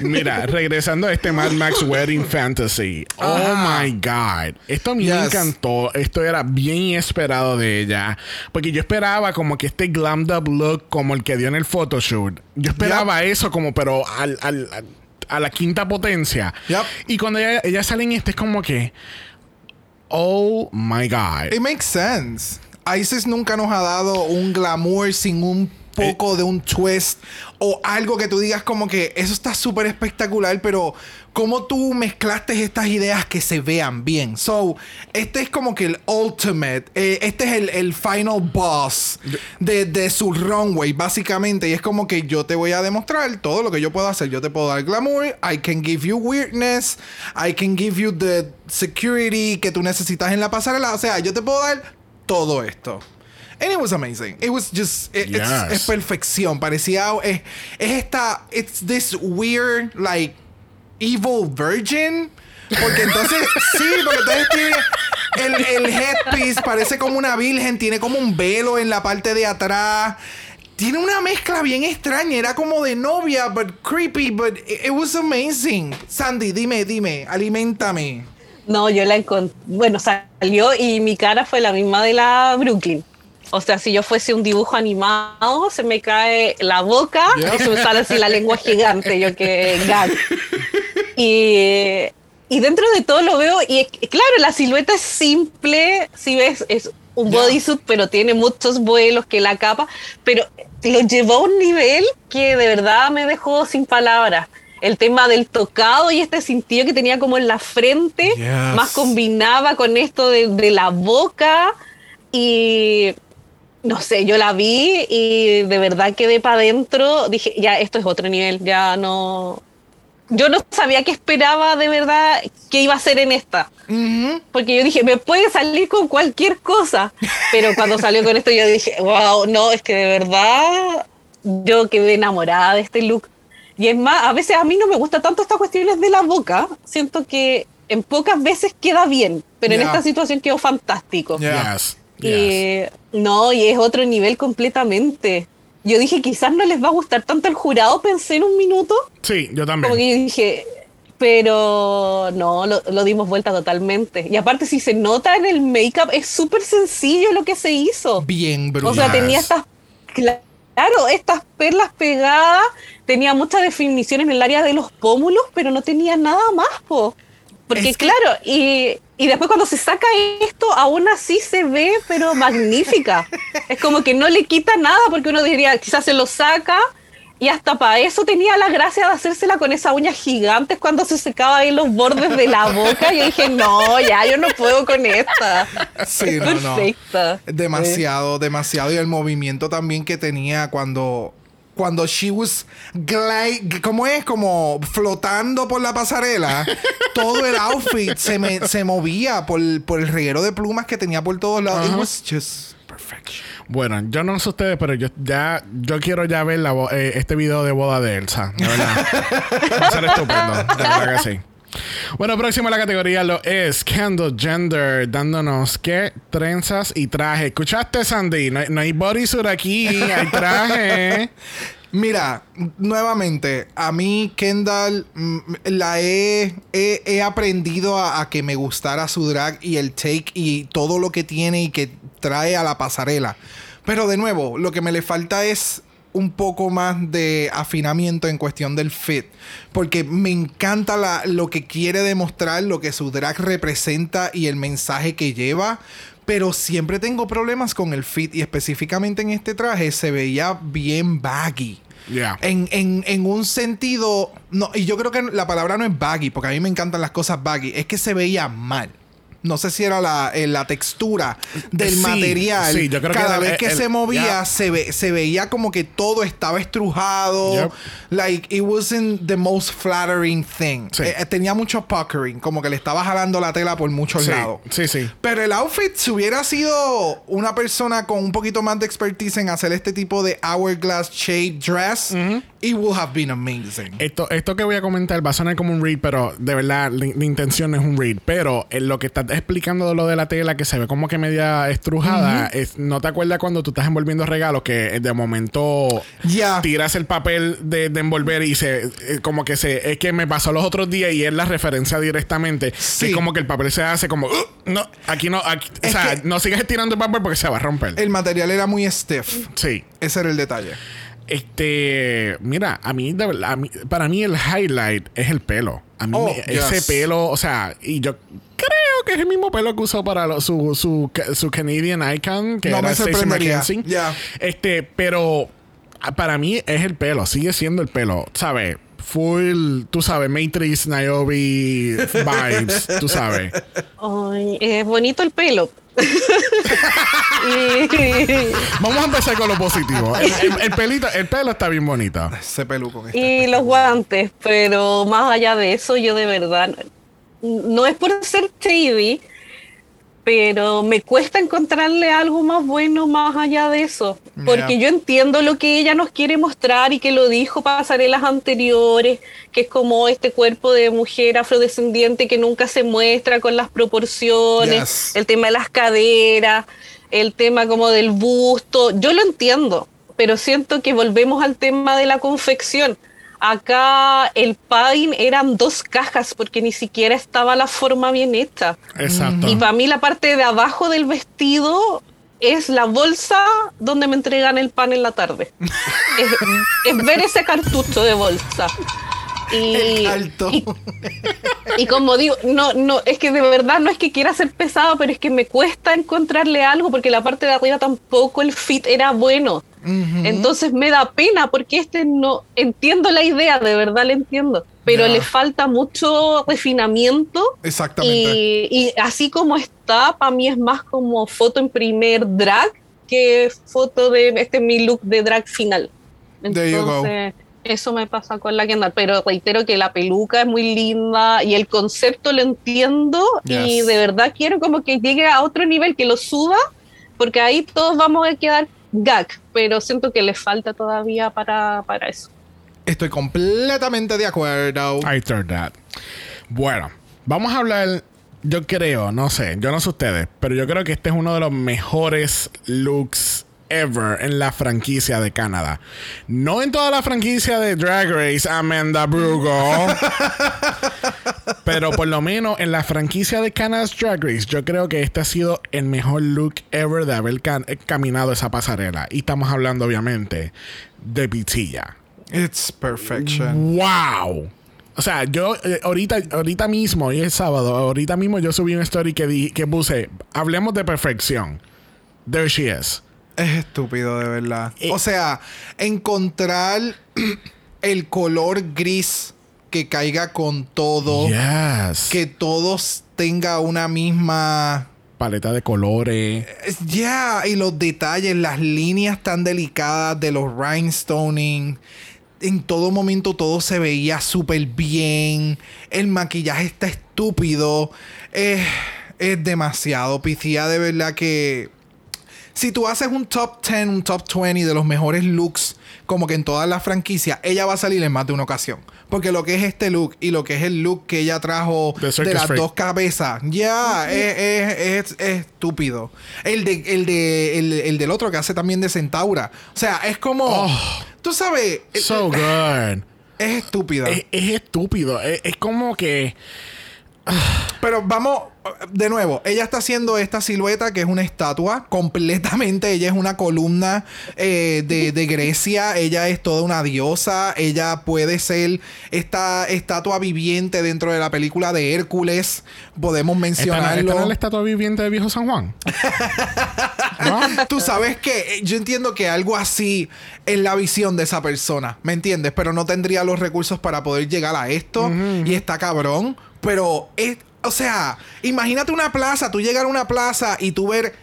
Mira, regresando a este Mad Max Wedding Fantasy. Oh my God. Esto a mí me encantó. Esto era bien esperado de ella. Porque yo esperaba como que este glammed up look como el que dio en el photoshoot. Yo esperaba eso como, pero al, al- al- a la quinta potencia. Yep. Y cuando ella, ella sale en este es como que. Oh my God. It makes sense. Isis nunca nos ha dado un glamour sin un poco de un twist o algo que tú digas como que eso está súper espectacular, pero cómo tú mezclaste estas ideas que se vean bien. So, este es como que el ultimate, eh, este es el, el final boss de, de su runway, básicamente. Y es como que yo te voy a demostrar todo lo que yo puedo hacer. Yo te puedo dar glamour, I can give you weirdness, I can give you the security que tú necesitas en la pasarela. O sea, yo te puedo dar todo esto. And it was amazing. It was just, it- it's- Yes. es perfección. Parecía, es, es esta, it's this weird, like, Evil Virgin. Porque entonces, sí, porque entonces tiene el, el headpiece, parece como una virgen, tiene como un velo en la parte de atrás. Tiene una mezcla bien extraña, era como de novia, but creepy, but it, it was amazing. Sandy, dime, dime, alimentame. No, yo la encontré. Bueno, salió y mi cara fue la misma de la Brooklyn. O sea, si yo fuese un dibujo animado, se me cae la boca Yeah. y se me sale así la lengua gigante, yo que gag. Y, y dentro de todo lo veo, y claro, la silueta es simple, si ves, es un Yeah. bodysuit, pero tiene muchos vuelos que la capa, pero lo llevó a un nivel que de verdad me dejó sin palabras. El tema del tocado y este sentido que tenía como en la frente, Yes. más combinaba con esto de, de la boca y no sé, yo la vi y de verdad quedé para adentro, dije, ya esto es otro nivel, ya no... Yo no sabía qué esperaba de verdad que iba a ser en esta. Porque yo dije, me puede salir con cualquier cosa. Pero cuando salió con esto, yo dije, wow, no, es que de verdad yo quedé enamorada de este look. Y es más, a veces a mí no me gusta tanto estas cuestiones de la boca. Siento que en pocas veces queda bien, pero en Ya. esta situación quedó fantástico. Yes. yes. Y no, y es otro nivel completamente. Yo dije, quizás no les va a gustar tanto el jurado, pensé en un minuto. Sí, yo Como también. que yo dije, pero no, lo, lo dimos vuelta totalmente. Y aparte, si se nota en el make-up, es súper sencillo lo que se hizo. Bien brutal. O sea, tenía estas, claro, estas perlas pegadas, tenía mucha definición en el área de los pómulos, pero no tenía nada más, po. Porque Es que- claro, y, y después cuando se saca esto, aún así se ve, pero magnífica. es como que no le quita nada, porque uno diría, quizás se lo saca, y hasta para eso tenía la gracia de hacérsela con esas uñas gigantes cuando se secaba ahí los bordes de la boca. Y yo dije, no, ya, yo no puedo con esta. Sí, no. Demasiado, demasiado. Y el movimiento también que tenía cuando. Cuando she was glide, ¿cómo es? Como flotando por la pasarela. todo el outfit se, me, se movía por, por el reguero de plumas que tenía por todos lados. It was just perfection. Bueno, yo no sé ustedes, pero yo ya yo quiero ya ver la eh, este video de boda de Elsa. De verdad. Va a ser estupendo. De verdad que sí. Bueno, próximo a la categoría lo es Kendall Gender, dándonos qué trenzas y traje. ¿Escuchaste, Sandy? No, hay- no hay bodysuit aquí, hay traje. Mira, nuevamente, a mí Kendall mm, la he, he, he aprendido a, que me gustara su drag y el take y todo lo que tiene y que trae a la pasarela. Pero de nuevo, lo que me le falta es un poco más de afinamiento en cuestión del fit. Porque me encanta lo que quiere demostrar, lo que su drag representa y el mensaje que lleva. Pero siempre tengo problemas con el fit y específicamente en este traje se veía bien baggy. En, en- en un sentido, no, y yo creo que la palabra no es baggy, porque a mí me encantan las cosas baggy, es que se veía mal. No sé si era la, eh, la textura del Sí, material. sí, yo creo que Cada vez el- que el- se movía, yeah. se, ve- se veía como que todo estaba estrujado. Yep. Like, it wasn't the most flattering thing. Sí. Eh, eh, tenía mucho puckering, como que le estaba jalando la tela por muchos lados. sí, sí. Pero el outfit, si hubiera sido una persona con un poquito más de expertise en hacer este tipo de hourglass shade dress, it would have been amazing. Esto, esto que voy a comentar va a sonar como un read, pero de verdad la, la intención es un read. Pero en lo que estás explicando de lo de la tela que se ve como que media estrujada, es, ¿no te acuerdas cuando tú estás envolviendo regalos que de momento Ya. tiras el papel de, de envolver y se eh, como que se es que me pasó los otros días y es la referencia directamente. Sí. Es como que el papel se hace como "Uh, no, aquí no, aquí- o sea, no sigas estirando el papel porque se va a romper. El material era muy stiff. sí. Ese era el detalle. Este, mira, a mí, de verdad, a mí- para mí el highlight es el pelo. A mí Oh, me- ese pelo, o sea, y yo creo que es el mismo pelo que usó para lo- su, su, su Canadian Icon, que No era me Stacey sorprendería. McKenzie. Ya. Este, pero ah, para mí es el pelo, sigue siendo el pelo, ¿sabes? Full, tú sabes, Matrix, Niobe vibes, tú sabes. Ay, es bonito el pelo. Y, Vamos a empezar con lo positivo. El, el- el pelito, el pelo está bien bonito. Ese peluco. con este. y los guantes, pero más allá de eso, yo de verdad, no es por ser shady, pero me cuesta encontrarle algo más bueno más allá de eso, porque yo entiendo lo que ella nos quiere mostrar y que lo dijo pasarelas anteriores, que es como este cuerpo de mujer afrodescendiente que nunca se muestra con las proporciones, Yes. el tema de las caderas, el tema como del busto, yo lo entiendo, pero siento que volvemos al tema de la confección. Acá el padding eran dos cajas porque ni siquiera estaba la forma bien hecha. Exacto. Y para mí la parte de abajo del vestido es la bolsa donde me entregan el pan en la tarde. es, es ver ese cartucho de bolsa. Y, Alto. y, y como digo, no, no, es que de verdad no es que quiera ser pesado, pero es que me cuesta encontrarle algo porque la parte de arriba tampoco el fit era bueno. Entonces me da pena porque este no entiendo la idea, de verdad la entiendo, pero Ya. le falta mucho refinamiento Exactamente. y, y así como está, para mí es más como foto en primer drag que foto de este es mi look de drag final. There you go. Entonces, eso me pasa con la Kendall, pero reitero que la peluca es muy linda y el concepto lo entiendo y de verdad quiero como que llegue a otro nivel, que lo suba, porque ahí todos vamos a quedar gag, pero siento que le falta todavía para, para eso. Estoy completamente de acuerdo. I heard that. Bueno, vamos a hablar. Yo creo, no sé, yo no sé ustedes, pero yo creo que este es uno de los mejores looks ever en la franquicia de Canadá. No en toda la franquicia de Drag Race, Amanda Brugo. pero por lo menos en la franquicia de Canada's Drag Race, yo creo que este ha sido el mejor look ever de haber eh, caminado esa pasarela. Y estamos hablando, obviamente, de Pitilla. It's perfection. ¡Wow! O sea, yo eh, ahorita, ahorita mismo, hoy es sábado, ahorita mismo yo subí una story que, di, que puse, hablemos de perfección. There she is. Es estúpido, de verdad. Eh. O sea, encontrar el color gris que caiga con todo. Yes. Que todos tenga una misma. Paleta de colores. Es- Ya, y los detalles, las líneas tan delicadas de los rhinestoning. En todo momento todo se veía súper bien. El maquillaje está estúpido. Eh, es demasiado. Picia de verdad que. Si tú haces un top 10, un top 20 de los mejores looks, como que en todas las franquicias, ella va a salir en más de una ocasión. Porque lo que es este look y lo que es el look que ella trajo De las Freak. dos cabezas, ya es, es- es- es estúpido. El, de, el, de, el, el del otro que hace también de Centaura. O sea, es como. Oh. tú sabes. es- So good. es estúpida. Es, es estúpido. Es, es como que. Pero vamos, de nuevo, ella está haciendo esta silueta que es una estatua completamente. Ella es una columna eh, de, de Grecia. Ella es toda una diosa. Ella puede ser esta estatua viviente dentro de la película de Hércules. Podemos ¿Esta no, mencionarlo. esta no es la estatua viviente de Viejo San Juan? ¿No? Tú sabes que eh, yo entiendo que algo así es la visión de esa persona, ¿me entiendes? Pero no tendría los recursos para poder llegar a esto y está cabrón. Pero es, o sea, imagínate una plaza, tú llegar a una plaza y tú ver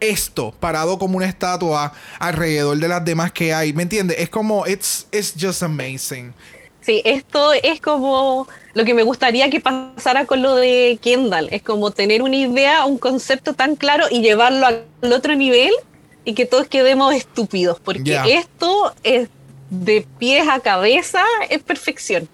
esto parado como una estatua alrededor de las demás que hay, ¿me entiendes? Es como, it's, it's just amazing. Sí, esto es como lo que me gustaría que pasara con lo de Kendall. Es como tener una idea, un concepto tan claro y llevarlo al otro nivel y que todos quedemos estúpidos. Porque esto es de pies a cabeza, es perfección.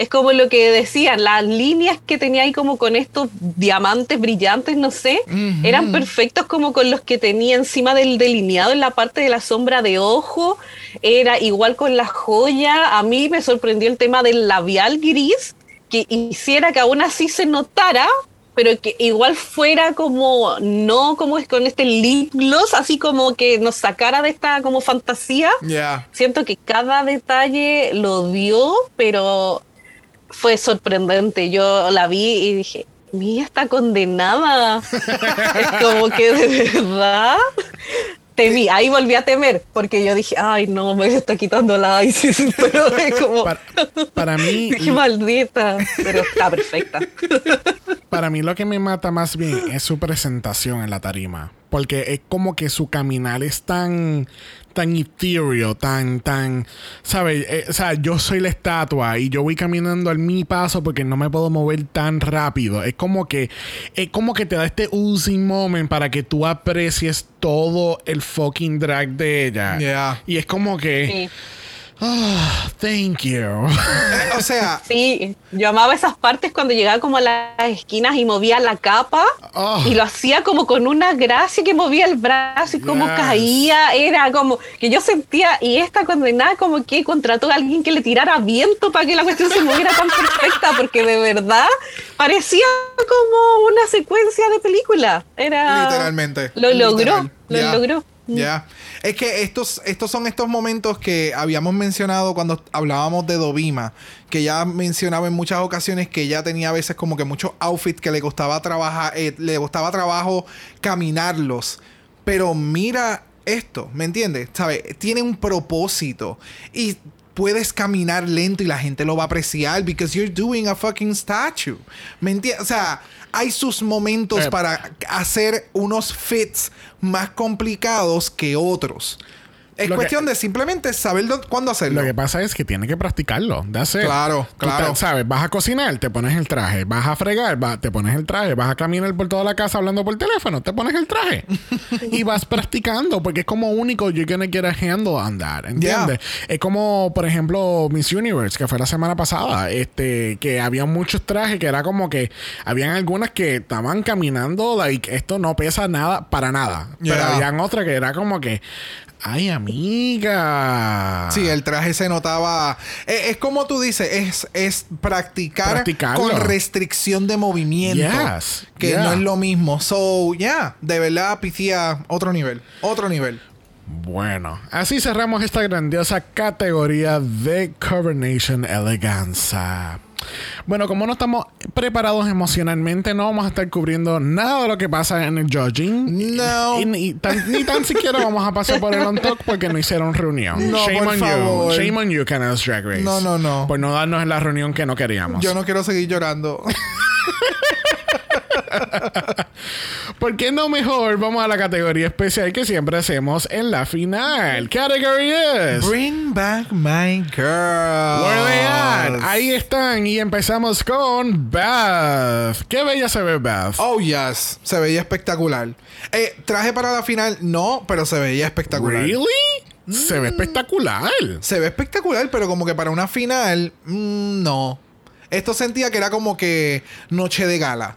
Es como lo que decían, las líneas que tenía ahí como con estos diamantes brillantes, no sé, eran perfectos como con los que tenía encima del delineado en la parte de la sombra de ojo. Era igual con la joya. A mí me sorprendió el tema del labial gris, que hiciera que aún así se notara, pero que igual fuera como, no como es con este lip gloss, así como que nos sacara de esta como fantasía Ya. siento que cada detalle lo dio, pero fue sorprendente. Yo la vi y dije, mía está condenada. es como que de verdad temí. Ahí volví a temer, porque yo dije, ay, no, me está quitando la ISIS. Pero es como, Para, para mí, dije, maldita. Pero está perfecta. para mí lo que me mata más bien es su presentación en la tarima. Porque es como que su caminar es tan, tan ethereal, tan, tan, ¿sabes? Eh, o sea, yo soy la estatua y yo voy caminando al mi paso porque no me puedo mover tan rápido. Es como que, es como que te da este oozing moment para que tú aprecies todo el fucking drag de ella. Yeah. Y es como que, Sí. Ah, thank you. O sea, Sí, yo amaba esas partes cuando llegaba como a las esquinas y movía la capa Oh. y lo hacía como con una gracia que movía el brazo y como Yes. caía, era como que yo sentía y esta condenada como que contrató a alguien que le tirara viento para que la cuestión se moviera tan perfecta porque de verdad parecía como una secuencia de película, era Literalmente. Lo logró, Literal. lo logró. Ya. Es que estos, estos son estos momentos que habíamos mencionado cuando hablábamos de Dovima, que ya mencionaba en muchas ocasiones que ella tenía a veces como que muchos outfits que le costaba trabajar, eh, le costaba trabajo caminarlos. Pero mira esto, ¿me entiendes? ¿Sabes? Tiene un propósito. Y puedes caminar lento y la gente lo va a apreciar because you're doing a fucking statue. ¿Me entiendes? O sea, hay sus momentos Eh. para hacer unos fits más complicados que otros. Es Lo que- cuestión de simplemente saber cuándo hacerlo. Lo que pasa es que tiene que practicarlo. Claro, claro. te- ¿Sabes? Vas a cocinar, te pones el traje. Vas a fregar, va- te pones el traje. Vas a caminar por toda la casa hablando por teléfono, te pones el traje. y vas practicando porque es como único. You're gonna get a handle on that. ¿Entiendes? Es como, por ejemplo, Miss Universe, que fue la semana pasada. Este, que había muchos trajes que era como que habían algunas que estaban caminando, like, esto no pesa nada para nada. Pero habían otras que era como que. Ay, amiga. Sí, el traje se notaba. eh, Es, como tú dices, es, es practicar con restricción de movimiento. Yes, Que yeah. no es lo mismo. So, yeah, de verdad, Picia, otro nivel. Otro nivel. Bueno, así cerramos esta grandiosa categoría de Coronation Eleganza. Bueno, como no estamos preparados emocionalmente, no vamos a estar cubriendo nada de lo que pasa en el judging. No. Y, ni, tan, ni tan siquiera vamos a pasar por el on talk porque no hicieron reunión. No, Shame por on favor. you. Shame on you, Canada's Drag Race. No, no, no. Por no darnos la reunión que no queríamos. Yo no quiero seguir llorando. ¿Por qué no mejor vamos a la categoría especial que siempre hacemos en la final? Category is... Bring back my girl. Where they at? Ahí están y empezamos con Beth. Qué bella se ve Beth. Oh, yes. Se veía espectacular. Eh, traje para la final, no, pero se veía espectacular. really? Se ve espectacular. Se ve espectacular, pero como que para una final, mm, no. Esto sentía que era como que noche de gala.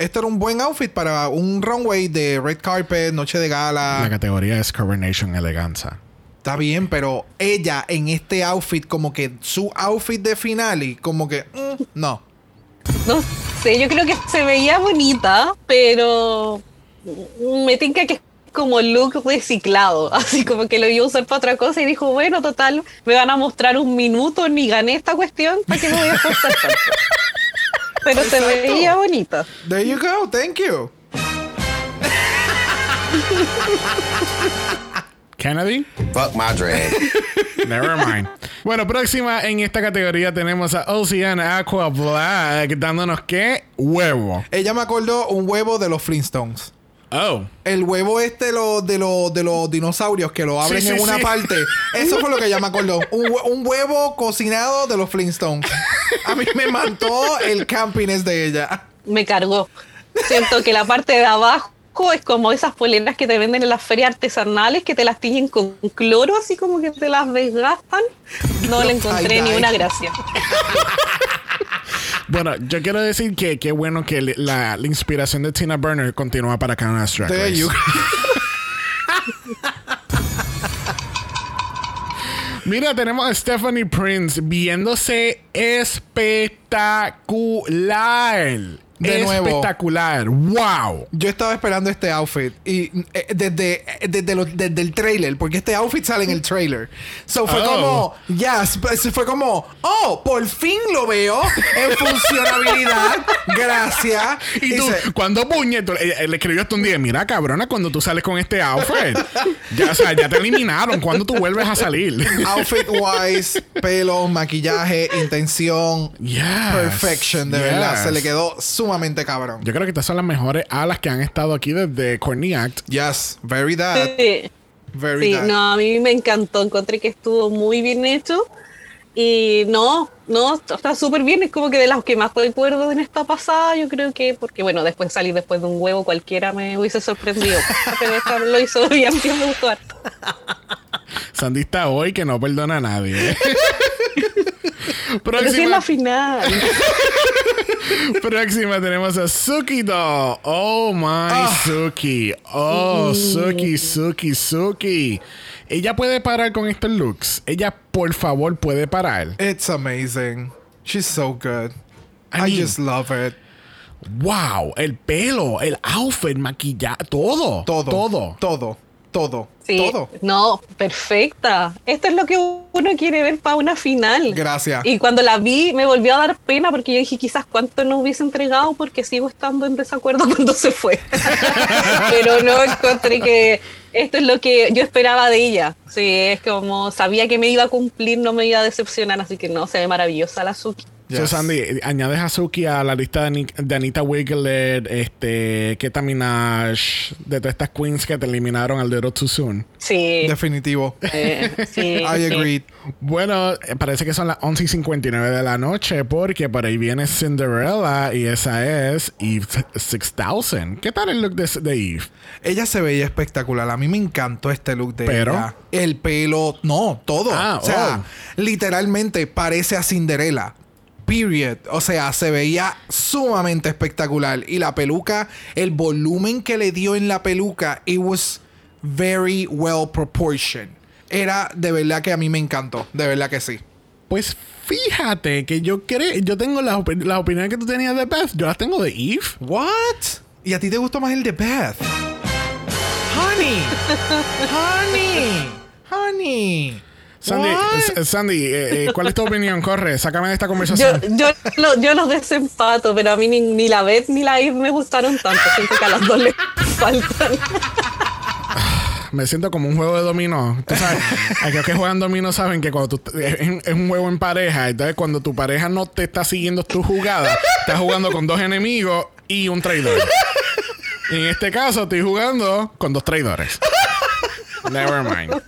Esto era un buen outfit para un runway de red carpet, noche de La gala. categoría es Coronation Eleganza. Está bien, pero ella en este outfit, como que su outfit de finale, como que mm, no. No sé, yo creo que se veía bonita, pero me tinca que es como look reciclado, así como que lo iba a usar para otra cosa y dijo, bueno, total, me van a mostrar un minuto ni gané esta cuestión, ¿para qué me voy a esforzar tanto? Pero se veía bonita. There you go, thank you. Kennedy? Fuck my drag. Never mind. bueno, próxima en esta categoría tenemos a Ocean Aqua Black dándonos qué? Huevo. Ella me acordó un huevo de los Flintstones. Oh. El huevo este de los, de los, de los dinosaurios que lo abren Sí, sí, en una sí. parte. Eso fue lo que ella me acordó. Un, hue- un huevo cocinado de los Flintstones. A mí me mató el campiness de ella. Me cargó. Siento que la parte de abajo es como esas poleras que te venden en las ferias artesanales que te las tiñen con cloro, así como que te las desgastan. No le encontré ni una gracia. Bueno, yo quiero decir que qué bueno que la, la inspiración de Tina Burner continúa para Canada's Drag There you. Mira, tenemos a Stephanie Prince viéndose espectacular. De nuevo. Espectacular. Wow. Yo estaba esperando este outfit y eh, desde, eh, desde, lo- desde el trailer, porque este outfit sale en el trailer. So fue Oh. como, ya, fue como, oh, por fin lo veo en funcionabilidad. Gracias. Y tú, Dice, cuando puñeto, eh, eh, le escribió hasta un día, mira cabrona, cuando tú sales con este outfit, ya, o sea, ya te eliminaron, cuando tú vuelves a salir. outfit wise, pelo, maquillaje, intención, Yes. perfection, de verdad. Yes. Se le quedó sumamente cabrón. Yo creo que estas son las mejores alas que han estado aquí desde Courtney Act. Yes, very that. Sí. Very Sí, that. no, a mí me encantó, encontré que estuvo muy bien hecho. Y no, no, está súper bien, es como que de las que más recuerdo en esta pasada, yo creo que, porque bueno, después salir después de un huevo cualquiera me hubiese sorprendido. Pero esta lo hizo bien, me gustó harto. Sandy está hoy que no perdona a nadie. Pero sí en próxima, la final. próxima tenemos a Suki Doll. Oh my Suki. Oh, Suki, Suki, Suki. Ella puede parar con estos looks. Ella, por favor, puede parar. It's amazing. She's so good. I I, mean- just love it. Wow, el pelo, el outfit, maquillaje, todo. Todo. Todo. Todo. Todo. Sí, Todo. no, perfecta. Esto es lo que uno quiere ver para una final. Gracias. Y cuando la vi me volvió a dar pena porque yo dije quizás cuánto no hubiese entregado porque sigo estando en desacuerdo cuando se fue. Pero no encontré que esto es lo que yo esperaba de ella. Sí, es como sabía que me iba a cumplir, no me iba a decepcionar, así que no, se ve maravillosa la Suki. So, Yes. Sandy, añades a Suki a la lista de, Ni- de Anita Wiglet, este, Keta Minaj, de todas estas queens que te eliminaron al Little Too Soon. Sí. Definitivo. eh, sí, I sí. agree. Bueno, eh, parece que son las 11 y 59 de la noche porque por ahí viene Cinderella y esa es Eve 6000. ¿Qué tal el look de, de Eve? Ella se veía espectacular. A mí me encantó este look de Pero- ella. El pelo, no, todo. Ah, o sea, oh. literalmente parece a Cinderella. Period. O sea, se veía sumamente espectacular. Y la peluca, el volumen que le dio en la peluca, it was very well proportioned. Era de verdad que a mí me encantó. De verdad que sí. Pues fíjate que yo creo, yo tengo las opi- las opiniones que tú tenías de Beth, yo las tengo de Eve. What? ¿Y a ti te gustó más el de Beth? Honey. honey. Honey. Sandy, Sandy eh, eh, ¿cuál es tu opinión? Corre, sácame de esta conversación. Yo, yo, lo- yo los desempato, pero a mí ni, ni la Beth ni la Eve me gustaron tanto. Siento que a las dos les faltan. Me siento como un juego de dominó. Tú sabes, aquellos que juegan dominó saben que cuando tú, es, es un juego en pareja. Entonces, cuando tu pareja no te está siguiendo tu jugada, estás jugando con dos enemigos y un traidor. Y en este caso, estoy jugando con dos traidores. Never mind.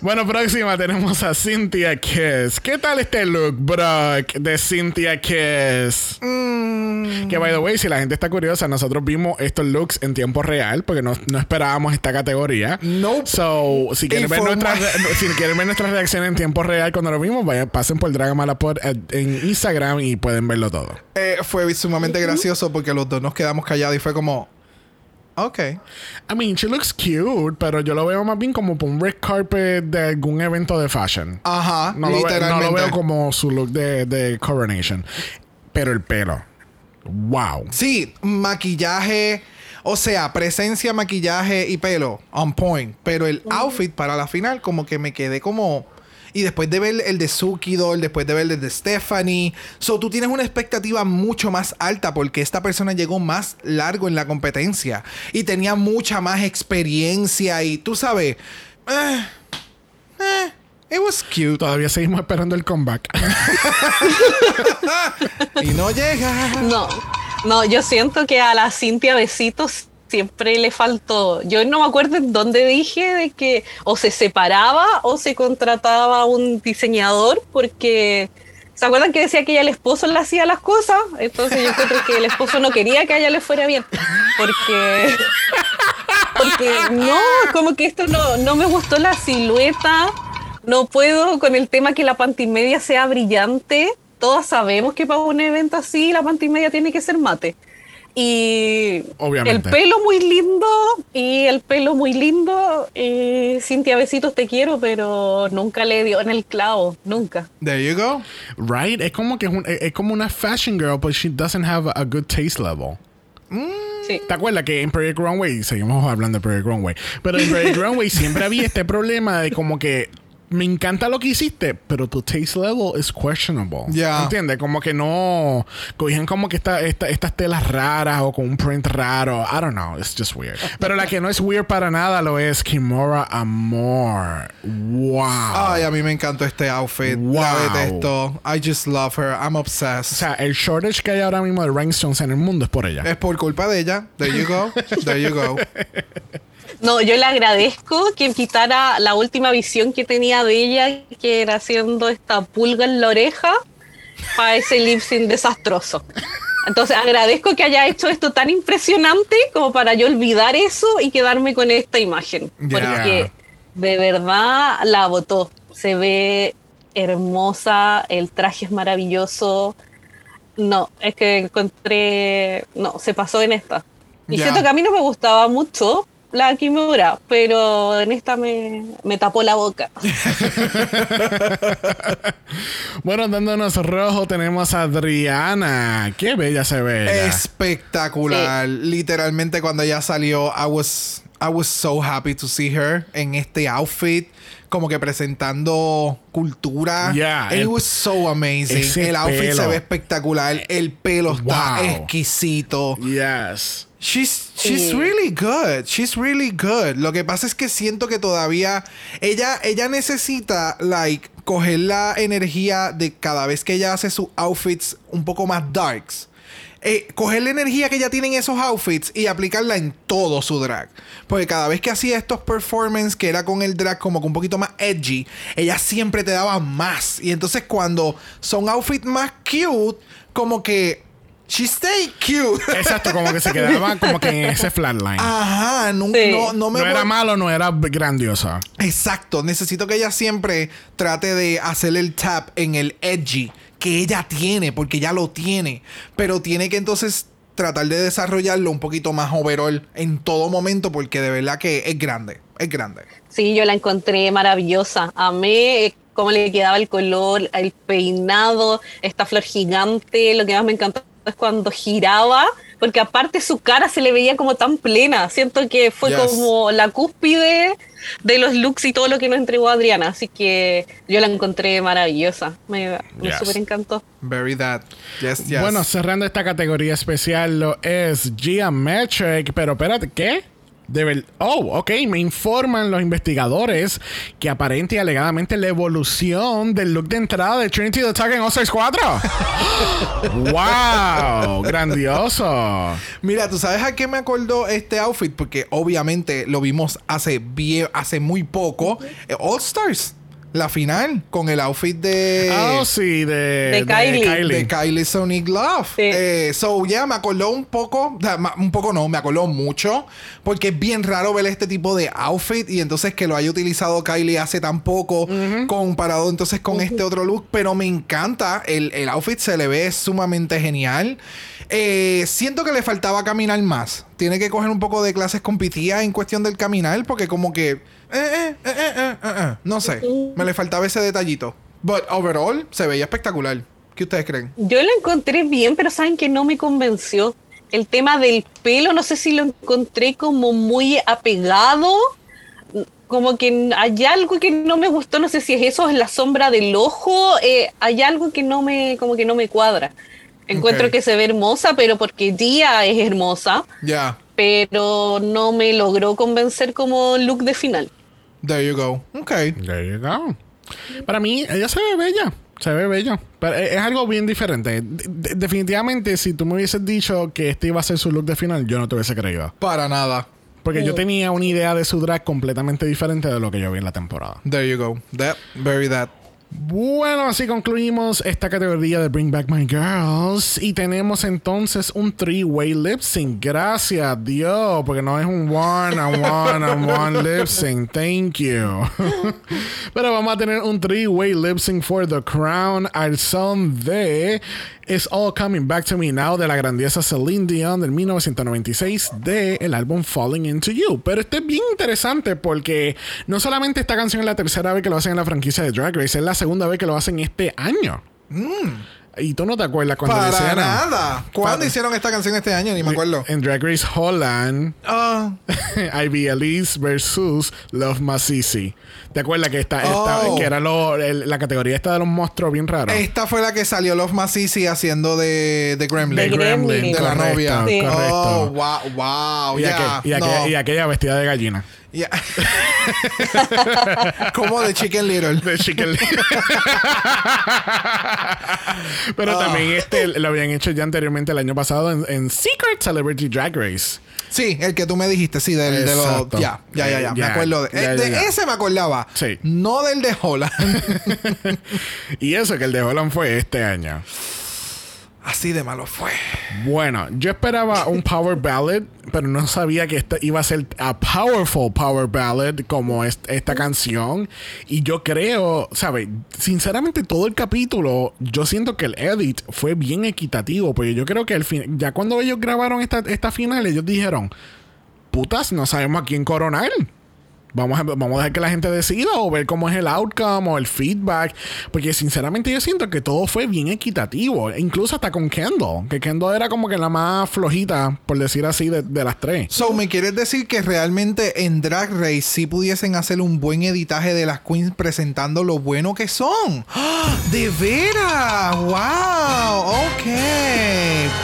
Bueno, próxima tenemos a Cynthia Kiss. ¿Qué tal este look, Brock, de Cynthia Kiss? Que, by the way, si la gente está curiosa, nosotros vimos estos looks en tiempo real porque no, no esperábamos esta categoría. Nope. So, si quieren, ver nuestra, re- si quieren ver nuestra reacción en tiempo real cuando lo vimos, vayan, pasen por Dragamalapod eh, en Instagram y pueden verlo todo. Eh, fue sumamente gracioso porque los dos nos quedamos callados y fue como. Ok. I mean, she looks cute, pero yo lo veo más bien como por un red carpet de algún evento de fashion. Ajá, No lo, ve- no literalmente. lo veo como su look de, de Coronation. Pero el pelo. Wow. Sí, maquillaje. O sea, presencia, maquillaje y pelo. On point. Pero el outfit para la final, como que me quedé como. Y después de ver el de Suki Doll, después de ver el de Stephanie. So, tú tienes una expectativa mucho más alta porque esta persona llegó más largo en la competencia. Y tenía mucha más experiencia. Y tú sabes. Eh, eh, it was cute. Todavía seguimos esperando el comeback. y no llega. No, no, yo siento que a la Cintia Besitos siempre le faltó. Yo no me acuerdo en dónde dije de que o se separaba o se contrataba un diseñador porque. ¿Se acuerdan que decía que ella el esposo le hacía las cosas? Entonces yo creo que el esposo no quería que a ella le fuera bien. Porque. Porque no, como que esto no, no me gustó la silueta. No puedo con el tema que la pantimedia sea brillante. Todas sabemos que para un evento así la pantimedia tiene que ser mate. Y Obviamente. el pelo muy lindo y el pelo muy lindo. Y Cintia, besitos, te quiero, pero nunca le dio en el clavo, nunca. There you go. right? Es como que es, un- es como una fashion girl, but she doesn't have a good taste level. Sí. ¿Te acuerdas que en Project Runway, seguimos hablando de Project Runway, pero en Project Runway siempre había este problema de como que me encanta lo que hiciste, pero tu taste level is questionable. Ya. ¿Entiendes? Como que no cogían como que esta, esta- estas telas raras o con un print raro. I don't know, it's just weird. Pero la que no es weird para nada lo es Kimora Amor. Wow. Ay, a mí me encantó este outfit. Wow. La detesto. I just love her. I'm o obsessed. sea, el shortage que hay ahora mismo de rhinestones en el mundo es por ella. es por culpa de ella. There you go. There you go. No, yo le agradezco que quitara la última visión que tenía de ella, que era haciendo esta pulga en la oreja para ese lip sync desastroso. Entonces agradezco que haya hecho esto tan impresionante como para yo olvidar eso y quedarme con esta imagen. Porque de verdad la votó. Se ve hermosa, el traje es maravilloso. No, es que encontré. No, se pasó en esta. Y Ya. siento que a mí no me gustaba mucho la Kimura, pero en esta me, me tapó la boca. Bueno, dándonos rojo tenemos a Adriana. Qué bella se ve. ella. Espectacular. Literalmente cuando ella salió, I was, I was so happy to see her en este outfit. Como que presentando cultura. Yeah, It el- was so amazing. El outfit pelo. se ve espectacular. El pelo está Wow. exquisito. Yes. She's, she's really good. She's really good. Lo que pasa es que siento que todavía ella, ella necesita, like, coger la energía de cada vez que ella hace sus outfits un poco más darks. Eh, coger la energía que ella tiene en esos outfits y aplicarla en todo su drag. Porque cada vez que hacía estos performances que era con el drag como que un poquito más edgy, ella siempre te daba más. Y entonces cuando son outfits más cute, como que she stay cute. Exacto, como que se quedaba como que en ese flatline. Ajá, no, Sí. no, no me no era malo, no era grandiosa. Exacto, necesito que ella siempre trate de hacer el tap en el edgy que ella tiene, porque ya lo tiene, pero tiene que entonces tratar de desarrollarlo un poquito más overall en todo momento, porque de verdad que es grande, es grande. Sí, yo la encontré maravillosa. Amé eh, cómo le quedaba el color, el peinado, esta flor gigante. Lo que más me encantó es cuando giraba, porque aparte su cara se le veía como tan plena. Siento que fue Yes. como la cúspide de los looks y todo lo que nos entregó Adriana. Así que yo la encontré maravillosa. Me, me Yes. súper encantó. Very that. Yes, yes. Bueno, cerrando esta categoría especial lo es Geometric, pero espérate, ¿qué? De ver- oh, ok, me informan los investigadores que aparente y alegadamente la evolución del look de entrada de Trinity the Talk en All Stars 4. ¡Wow! ¡Grandioso! Mira, ¿tú sabes a qué me acordó este outfit? Porque obviamente lo vimos hace hace muy poco. Eh, All Stars, la final, con el outfit de... Oh, sí, de, De Kylie. de Kylie Sonic Love. Sí. Eh, so, ya me acordó un poco, un poco no, me acordó mucho, porque es bien raro ver este tipo de outfit y entonces que lo haya utilizado Kylie hace tan poco comparado entonces con este otro look, pero me encanta, el, el outfit se le ve sumamente genial. Eh, siento que le faltaba caminar más. Tiene que coger un poco de clases con Pitía en cuestión del caminar, porque como que... eh, eh, eh, eh, eh, eh, no sé, me le faltaba ese detallito. But overall, se veía espectacular. ¿Qué ustedes creen? Yo lo encontré bien, pero saben que no me convenció. El tema del pelo, no sé si lo encontré como muy apegado. Como que hay algo que no me gustó, no sé si es eso, es la sombra del ojo. hay algo que no me, como que no me cuadra. Encuentro que se ve hermosa, pero porque Dia es hermosa, Ya, pero no me logró convencer como look de final. There you go. Ok. There you go. Para mí, ella se ve bella. Se ve bella. Pero es es algo bien diferente. De- de- definitivamente, si tú me hubieses dicho que este iba a ser su look de final, yo no te hubiese creído. Para nada. Porque yo tenía una idea de su drag completamente diferente de lo que yo vi en la temporada. There you go. That, very that. Bueno, así concluimos esta categoría de Bring Back My Girls. Y tenemos entonces un three-way lip sync. Gracias a Dios, porque no es un one and one and one lip sync. Thank you. Pero vamos a tener un three-way lip sync for the crown al son de It's All Coming Back to Me Now de la grandiosa Celine Dion del 1996 de el álbum Falling Into You. Pero este es bien interesante porque no solamente esta canción es la tercera vez que lo hacen en la franquicia de Drag Race, es la segunda vez que lo hacen este año. Y tú no te acuerdas cuando Para hicieron. nada. ¿Cuándo Para- hicieron esta canción este año? Ni me acuerdo. En Drag Race Holland, Ah, Ivy Elise versus Love Masisi. ¿Te acuerdas que esta, esta- Oh. que era lo- el- la categoría esta de los monstruos bien raros? esta fue la que salió Love Masisi haciendo de, de Gremlin. De Gremlin. De la correcto, novia. Sí. correcto. Oh, wow, wow. y, no. y aquella vestida de gallina. Ya. Como de Chicken Little. de Chicken Little. Pero Ah. también este lo habían hecho ya anteriormente el año pasado en, en Secret Celebrity Drag Race. Sí, el que tú me dijiste, sí, del, de los. Ya, ya, ya, ya. Me acuerdo de, de ese me acordaba. Sí. No del de Holland. Y eso que el de Holland fue este año. Así de malo fue. Bueno, yo esperaba un power ballad, pero no sabía que esta iba a ser a powerful power ballad como est- esta canción. Y yo creo, ¿sabes? Sinceramente, todo el capítulo, yo siento que el edit fue bien equitativo, porque yo creo que el fin, ya cuando ellos grabaron esta, esta final, ellos dijeron, putas, no sabemos a quién coronar. Vamos a, vamos a dejar que la gente decida o ver cómo es el outcome o el feedback. Porque sinceramente yo siento que todo fue bien equitativo. Incluso hasta con Kendall. Que Kendall era como que la más flojita, por decir así, de, de las tres. So, ¿me quieres decir que realmente en Drag Race sí pudiesen hacer un buen editaje de las queens presentando lo bueno que son? ¡Ah! ¡De veras! ¡Wow! Ok.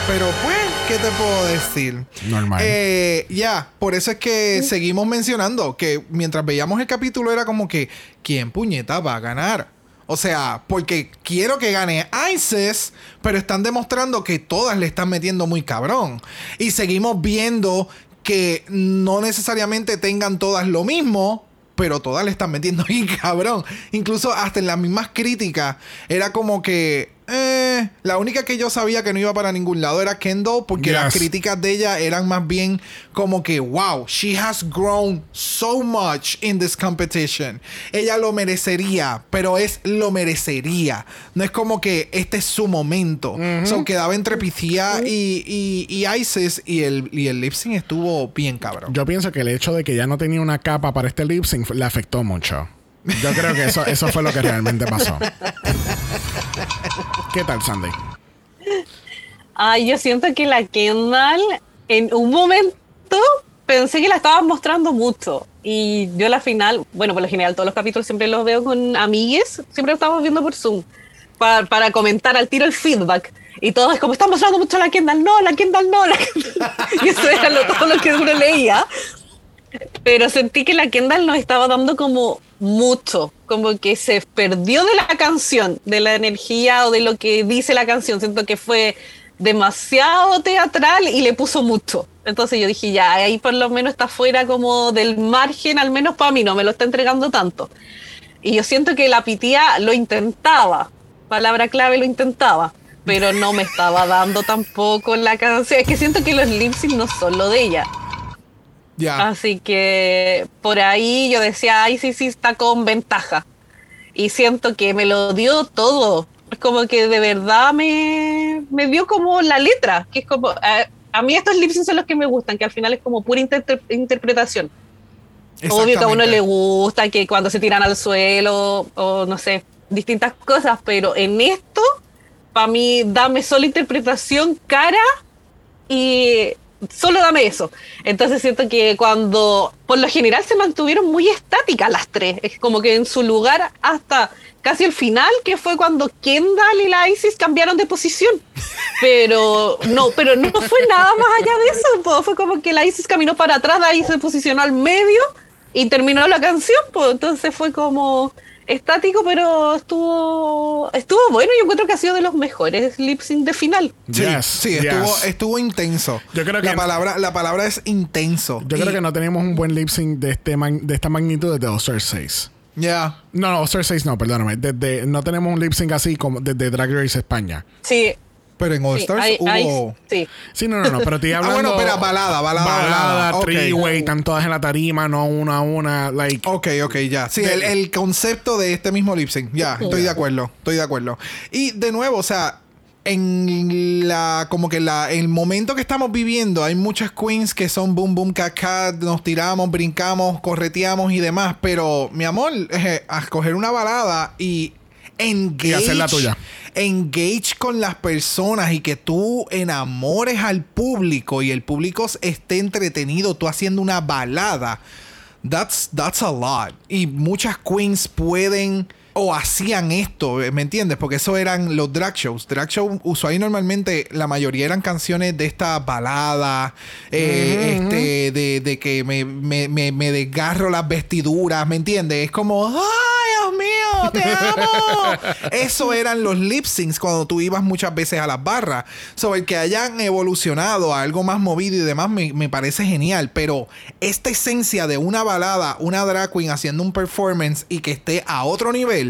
Pero pues, ¿qué te puedo decir? Normal. Eh, ya, por eso es que seguimos mencionando que mientras veíamos el capítulo era como que, ¿quién puñeta va a ganar? O sea, porque quiero que gane Isis, pero están demostrando que todas le están metiendo muy cabrón. Y seguimos viendo que no necesariamente tengan todas lo mismo, pero todas le están metiendo bien cabrón. Incluso hasta en las mismas críticas era como que... eh, la única que yo sabía que no iba para ningún lado era Kendall, porque las críticas de ella eran más bien como que, wow, she has grown so much in this competition. Ella lo merecería, pero es lo merecería. No es como que este es su momento. So, quedaba entre y, y Isis y el, y el lip sync estuvo bien cabrón. Yo pienso que el hecho de que ya no tenía una capa para este lip sync le afectó mucho. Yo creo que eso, eso fue lo que realmente pasó. ¿Qué tal, Sandy? Ay, yo siento que la Kendall en un momento pensé que la estaban mostrando mucho. Y yo la final, bueno, por lo general todos los capítulos siempre los veo con amigues, siempre los estamos viendo por Zoom, para, comentar al tiro el feedback. Y todo es como, están mostrando mucho la Kendall, no, la Kendall no, la Kendall. Y eso era lo- todo lo que uno leía. Pero sentí que la Kendall nos estaba dando como mucho, como que se perdió de la canción, de la energía o de lo que dice la canción. Siento que fue demasiado teatral y le puso mucho. Entonces yo dije, ya, ahí por lo menos está fuera como del margen, al menos para mí, no me lo está entregando tanto. Y yo siento que la pitía lo intentaba, palabra clave lo intentaba, pero no me estaba dando tampoco la canción. Es que siento que los lip no son lo de ella. Ya. Así que por ahí yo decía, ay, sí, sí, está con ventaja. Y siento que me lo dio todo. Es como que de verdad me, me dio como la letra, que es como... A, a mí estos lip son los que me gustan, que al final es como pura inter- interpretación. Obvio que a uno le gusta que cuando se tiran al suelo o no sé, distintas cosas, pero en esto, para mí, dame solo interpretación, cara y solo dame eso. Entonces siento que cuando, por lo general, se mantuvieron muy estáticas las tres, es como que en su lugar hasta casi el final, que fue cuando Kendall y la Isis cambiaron de posición. Pero no, pero no fue nada más allá de eso, fue como que la Isis caminó para atrás, ahí se posicionó al medio y terminó la canción, pues entonces fue como estático, pero estuvo estuvo bueno. Yo encuentro que ha sido de los mejores lip sync de final. Sí, Yes, sí, estuvo, yes. estuvo intenso. Yo creo que- la palabra, la palabra es intenso. Yo creo que no teníamos un buen lip sync de, este man- de esta magnitud desde All Star 6. Ya. No, no, All Star 6 no, perdóname. Desde, no tenemos un lip sync así como desde Drag Race España. Sí, Pero en All sí, Stars hay- hubo. hay- sí. Sí, no, no, no, pero estoy Ah, hablando... bueno, pero balada, balada, balada. Ok. three-way, están todas en la tarima, no una a una, like... Ok, ok, ya. Sí, el, el concepto de este mismo lip sync. Ya, estoy de acuerdo. Estoy de acuerdo. Y de nuevo, o sea, en la. Como que la, el momento que estamos viviendo, hay muchas queens que son boom, boom, caca, nos tiramos, brincamos, correteamos y demás. Pero, mi amor, eh, a escoger una balada y engage. Engage con las personas y que tú enamores al público y el público esté entretenido tú haciendo una balada. That's, that's a lot. Y muchas queens pueden o hacían esto, ¿me entiendes? Porque eso eran los drag shows. Drag show usual y normalmente la mayoría eran canciones de esta balada, eh, este, de, de que me, me, me, me desgarro las vestiduras, ¿me entiendes? Es como, ¡ay, Dios mío, te amo! eso eran los lip syncs cuando tú ibas muchas veces a las barras. Sobre el que hayan evolucionado a algo más movido y demás me, me parece genial, pero esta esencia de una balada, una drag queen haciendo un performance y que esté a otro nivel,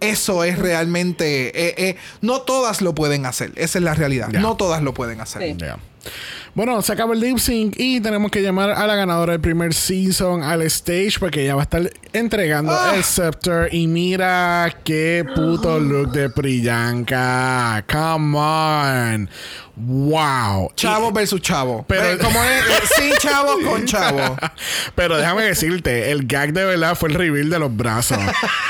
eso es realmente. eh, eh, no todas lo pueden hacer. Esa es la realidad. No todas lo pueden hacer. Sí. Bueno, se acaba el lip sync y tenemos que llamar a la ganadora del primer season al stage porque ella va a estar entregando Ah. el scepter. Y mira qué puto look de Priyanka. Come on. Wow. Chavo versus chavo. Pero- como es, sin chavo con chavo. Pero déjame decirte, el gag de verdad fue el reveal de los brazos.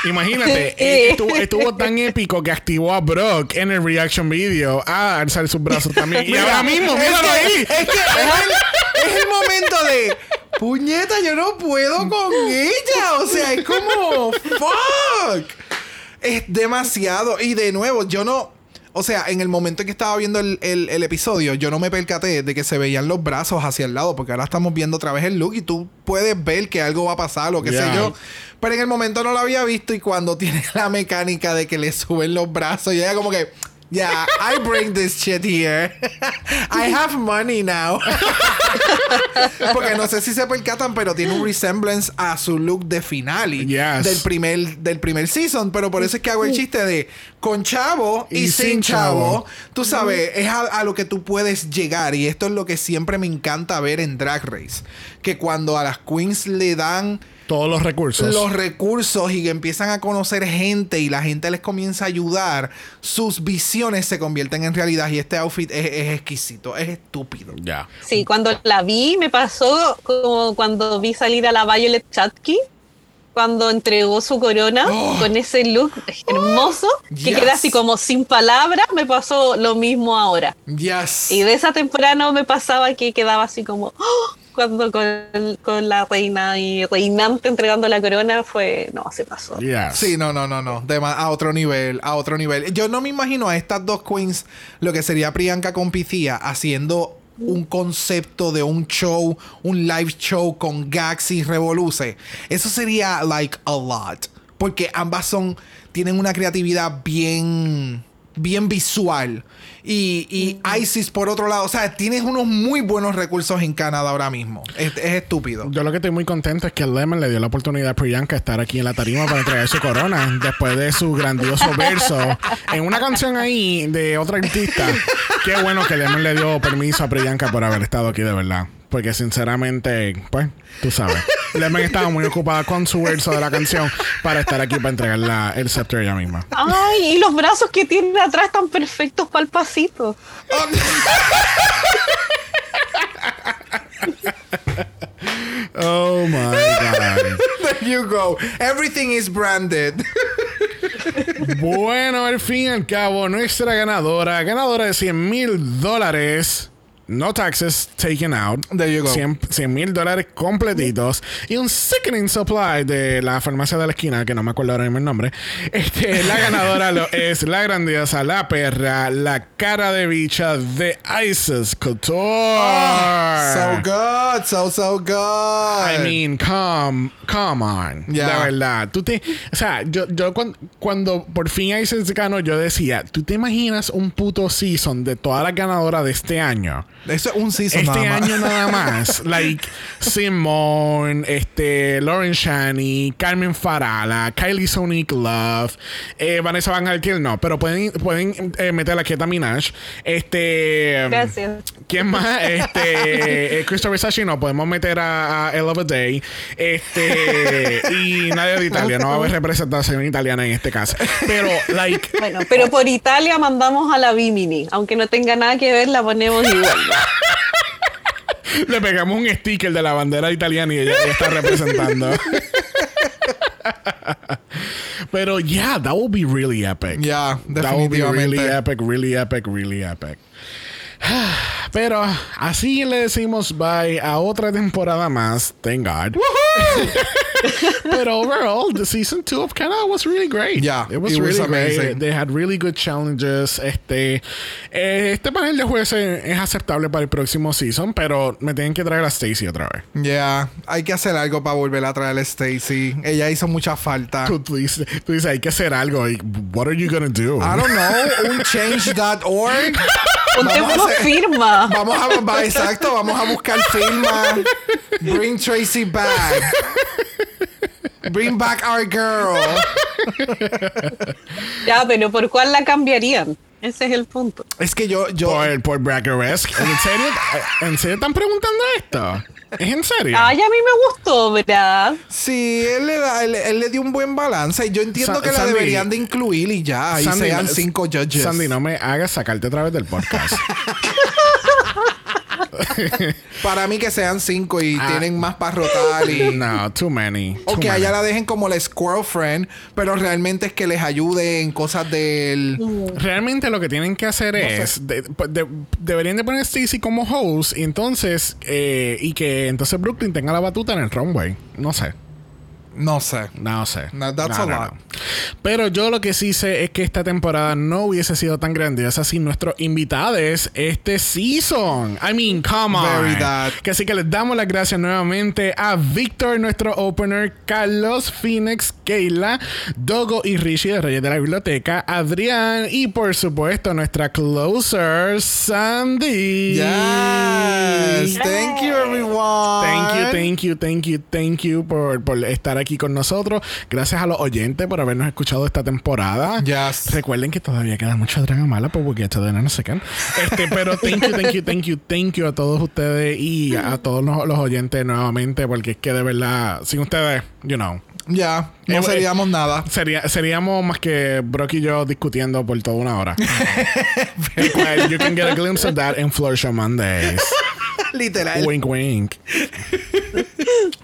Imagínate, eh, estuvo, estuvo tan épico que activó a Brock en el reaction video a alzar sus brazos también. Y Mira, ahora mismo, es míralo que- ahí. Es que es el, es el momento de. Puñeta, yo no puedo con ella. O sea, es como. ¡Fuck! Es demasiado. Y de nuevo, yo no. O sea, en el momento en que estaba viendo el, el- el episodio, yo no me percaté de que se veían los brazos hacia el lado, porque ahora estamos viendo otra vez el look y tú puedes ver que algo va a pasar, lo que Yeah. sé yo. Pero en el momento no lo había visto y cuando tiene la mecánica de que le suben los brazos, y ella como que, yeah, I bring this shit here. I have money now. Porque no sé si se percatan, pero tiene un resemblance a su look de finale Yes. del primer del primer season, pero por eso es que hago el chiste de con chavo y, Y sin sin chavo. chavo. Tú sabes, es a, a lo que tú puedes llegar y esto es lo que siempre me encanta ver en Drag Race, que cuando a las queens le dan Todos los recursos. los recursos y que empiezan a conocer gente y la gente les comienza a ayudar, sus visiones se convierten en realidad y este outfit es, es exquisito, es estúpido. Ya. Sí, cuando la vi me pasó como cuando vi salir a la Violet Chachki cuando entregó su corona Oh. con ese look hermoso que Yes. queda así como sin palabras, me pasó lo mismo ahora. Yes. Y de esa temporada no me pasaba que quedaba así como ¡oh! Cuando con, con la reina y reinante entregando la corona fue no, se pasó. Yes. Sí, no, no, no, no. De ma- a otro nivel, a otro nivel. Yo no me imagino a estas dos queens, lo que sería Priyanka con Pythia, haciendo un concepto de un show, un live show con gags y revoluce. Eso sería like a lot. Porque ambas son, tienen una creatividad bien, bien visual. Y, y Isis, por otro lado, o sea, tienes unos muy buenos recursos en Canadá ahora mismo. Es, es estúpido. Yo lo que estoy muy contento es que Lemon le dio la oportunidad a Priyanka de estar aquí en la tarima para entregar su corona después de su grandioso verso en una canción ahí de otra artista. Qué bueno que Lemon le dio permiso a Priyanka por haber estado aquí de verdad. Porque sinceramente, pues, tú sabes. Lemon estaba muy ocupada con su verso de la canción para estar aquí para entregar la- el scepter ella misma. Ay, y los brazos que tiene atrás tan perfectos para el pasito. Oh my God. There you go. Everything is branded. Bueno, al fin y al cabo, nuestra ganadora, ganadora de 100 mil dólares. No taxes taken out. There you go. 100 mil dólares completitos. Y un sickening supply de la farmacia de la esquina, que no me acuerdo ahora mismo el nombre. Este, la ganadora lo es la grandiosa, la perra, la cara de bicha de Isis Couture. so good, so so good. I mean, come, come on. Ya. La verdad. Tú te, o sea, yo, yo cuando, cuando por fin Isis ganó, yo decía, ¿tú te imaginas un puto season de todas las ganadoras de este año? Eso es un season Este nada más. año nada más. like Simone, este, Lauren Shani, Carmen Farala, Kylie Sonic Love, eh, Vanessa Van Altiel no, pero pueden, pueden eh, meter a Kieta Minaj. Este. Gracias. ¿Quién más? Este. eh, Christopher Sashi no, podemos meter a, a El of a Day. Este. y nadie de Italia. No va a haber representación italiana en este caso. Pero, like. Bueno, pero por Italia mandamos a la Bimini. Aunque no tenga nada que ver, la ponemos igual. Le pegamos un sticker de la bandera italiana y ella, ella está representando. Pero yeah, that will be really epic. Yeah, That will be really epic, really epic, really epic. Pero así le decimos bye a otra temporada más. Thank God. but overall, the season two of Canada was really great. Yeah, it was it was really great. amazing. They had really good challenges. Este, este panel de jueces es aceptable para el próximo season, pero me tienen que traer a Stacy otra vez. Yeah, hay que hacer algo para volver a traer a Stacy. Ella hizo mucha falta. Tú, tú dices, tú dices, hay que hacer algo. What are you gonna do? I don't know, un change.org. Juntemos Vamos a hacer- firma. Vamos a, va- exacto, vamos a buscar firma. Bring Tracy back. Bring back our girl. Ya, pero ¿por cuál la cambiarían? Ese es el punto. Es que yo, yo, Por, por Braggeresque. ¿En serio? ¿En serio están preguntando esto? ¿Es en serio? Ay, a mí me gustó, ¿verdad? sí, él le, da, él, él le dio un buen balance. Y yo entiendo Sa- que la deberían de incluir y ya. Y Sandy, sean cinco judges. Sandy, no me hagas sacarte otra vez del podcast. Para mí que sean cinco y Ah. tienen más para rotar y... no, too many. O que a ella many. la dejen como la squirrel friend, pero realmente es que les ayude en cosas del... Realmente lo que tienen que hacer es de- de- deberían de poner Stacy como host y entonces eh, y que entonces Brooklyn tenga la batuta en el runway. No sé. No sé. No sé. No, that's No, a no, lot. Pero yo lo que sí sé es que esta temporada no hubiese sido tan grandiosa sin nuestros invitados este season. I mean, come on. Very that. Que así que les damos las gracias nuevamente a Víctor, nuestro opener, Carlos, Phoenix, Keila, Dogo y Rishi de Reyes de la Biblioteca, Adrián y por supuesto nuestra closer, Sandy. Yes. Thank you, everyone. Thank you, thank you, thank you, thank you por, por estar aquí con nosotros. Gracias a los oyentes por habernos escuchado esta temporada. Yes. Recuerden que todavía queda mucha drama mala por porque de no sé qué. Este, pero thank you, thank you, thank you, thank you a todos ustedes y a todos los, los oyentes nuevamente porque es que de verdad, sin ustedes, you know, Ya, no Eh, seríamos nada. Sería, seríamos más que Brock y yo discutiendo por toda una hora. You can get a glimpse of that in Floor Show Mondays. Literal. Wink, wink.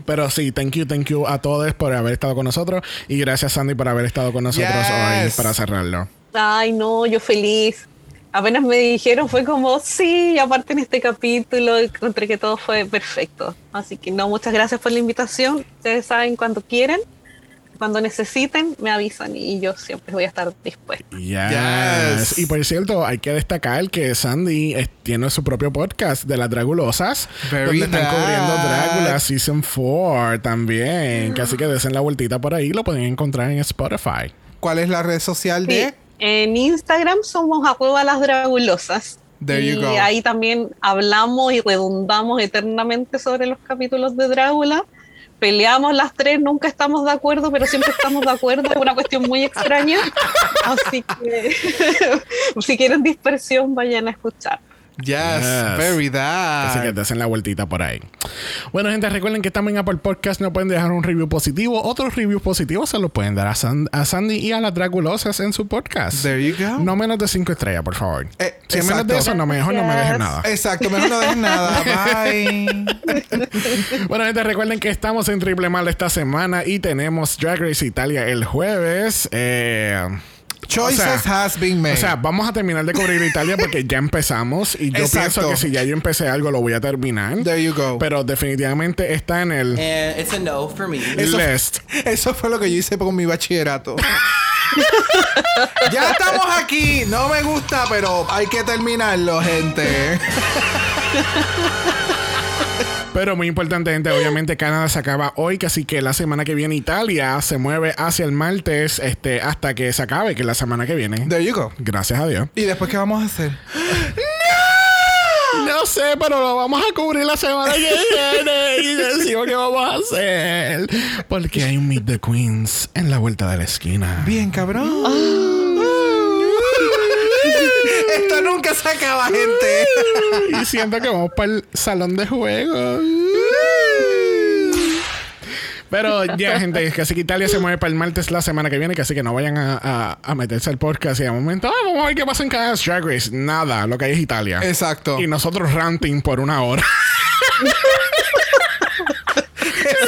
Pero sí, thank you, thank you a todos por haber estado con nosotros. Y gracias, Sandy, por haber estado con nosotros hoy para cerrarlo. Ay, no, yo feliz. Apenas me dijeron, fue como, sí, aparte en este capítulo encontré que todo fue perfecto. Así que no, muchas gracias por la invitación. Ustedes saben cuando quieren, cuando necesiten, me avisan y yo siempre voy a estar dispuesta. Yes. Yes. Y por cierto, hay que destacar que Sandy es- tiene su propio podcast de las Dragulosas, Very donde están cubriendo Drácula Season 4 también. Que así que desen la vueltita por ahí, lo pueden encontrar en Spotify. ¿Cuál es la red social Sí, de? en Instagram somos a las dragulosas. There y you go. ahí también hablamos y redundamos eternamente sobre los capítulos de Drácula. Peleamos las tres, nunca estamos de acuerdo, pero siempre estamos de acuerdo. Es una cuestión muy extraña. Así que si quieren dispersión, vayan a escuchar. Yes, Yes. very Así que that. desen la vueltita por ahí. Bueno, gente, recuerden que estamos en Apple Podcast. No pueden dejar un review positivo. Otros reviews positivos se los pueden dar a, San- a Sandy y a las Dragulosas en su podcast. There you go. No menos de 5 estrellas, por favor. Eh, si es menos de eso, no, mejor no me dejen nada. Exacto, mejor no dejen nada. Bye. Bueno, gente, recuerden que estamos en Triple Mal esta semana y tenemos Drag Race Italia el jueves. Eh, Choices o sea, has been made. O sea, vamos a terminar de cubrir Italia porque ya empezamos y yo Exacto. pienso que si ya yo empecé algo lo voy a terminar. There you go. Pero definitivamente está en el And it's a no for me. Eso- list. Eso fue lo que yo hice con mi bachillerato. ya estamos aquí. No me gusta, pero hay que terminarlo, gente. Pero muy importante, gente, obviamente Canadá se acaba hoy, que así que la semana que viene Italia se mueve hacia el martes este, hasta que se acabe, que es la semana que viene. There you go. Gracias a Dios. ¿Y después qué vamos a hacer? No sé, pero lo vamos a cubrir la semana que viene y decimos qué vamos a hacer. Porque hay un Meet the Queens en la vuelta de la esquina. Bien, cabrón. Esto nunca se acaba, gente. Y siento que vamos para el salón de juegos. Pero ya, gente, es que así que Italia se mueve para el martes la semana que viene, que así que no vayan a, a- a meterse al podcast y de momento, "Ah, vamos a ver qué pasa en cada Drag Race. Nada, lo que hay es Italia. Exacto. Y nosotros ranting por una hora.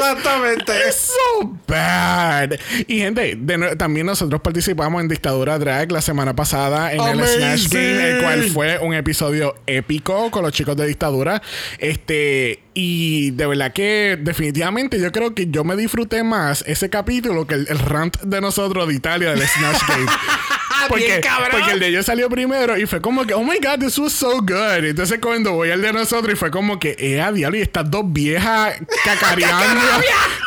Exactamente. Es so bad. Y gente, de también nosotros participamos en Dictadura Drag la semana pasada en el. Snatch Game, el cual fue un episodio épico con los chicos de Dictadura. Este, y de verdad que definitivamente yo creo que yo me disfruté más ese capítulo que el, el rant de nosotros de Italia del Snatch Game. Porque, Bien cabrón. porque el de ellos salió primero y fue como que, oh my god, this was so good. Entonces cuando voy al de nosotros y fue como que, eh, a diablo, y estas dos viejas cacareando,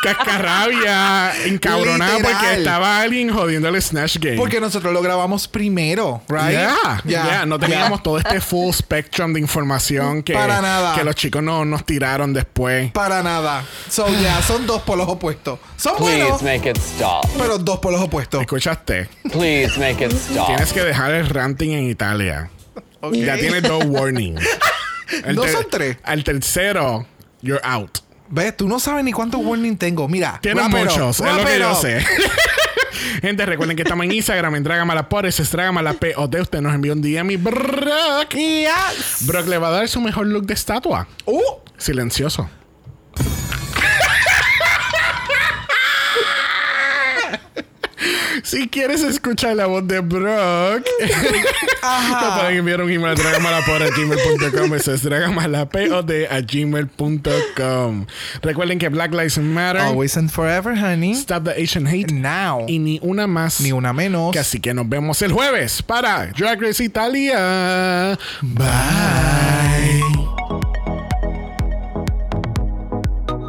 cascarrabia, encabronadas Literal. porque estaba alguien jodiendo el Snatch Game. Porque nosotros lo grabamos primero, right? Ya, ya, no teníamos todo este full spectrum de información que, Para nada. que los chicos no, nos tiraron después. Para nada. So, ya, son dos polos opuestos. Son Please buenos, make it stop. pero dos polos opuestos. ¿Escuchaste? Please make it stop. Tienes que dejar el ranting en Italia. Ya tienes dos warnings. El No son tres. Al tercero, you're out. ¿Ves? Tú no sabes ni cuántos warning tengo. Mira. Tienes muchos, es lo que yo sé. Gente, recuerden que estamos en Instagram, en Dragamala.es, es de usted nos envió un DM y Brock. Brock le va a dar su mejor look de estatua. Uh, Silencioso. Si quieres escuchar la voz de Brock, te pueden enviar un email a dragamalapod.gmail.com Eso es dragamalapod a gmail.com Recuerden que Black Lives Matter, always and forever, honey. Stop the Asian Hate Now. y ni una más. Ni una menos. Que así que nos vemos el jueves para Drag Race Italia. Bye.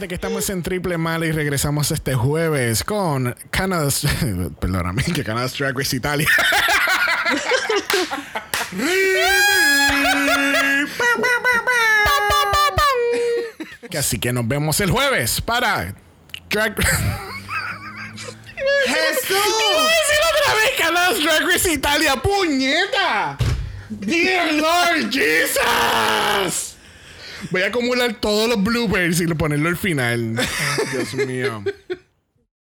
Que estamos en Triple Mala y regresamos este jueves con Canada's. Perdóname, que Canada's Race Italia. así que nos vemos el jueves para Drag. ¡Jesús! ¡Voy a decir otra vez Drag Race Italia! ¡Puñeta! ¡Dear Lord Jesus! Voy a acumular todos los bloopers y ponerlo al final. Dios mío.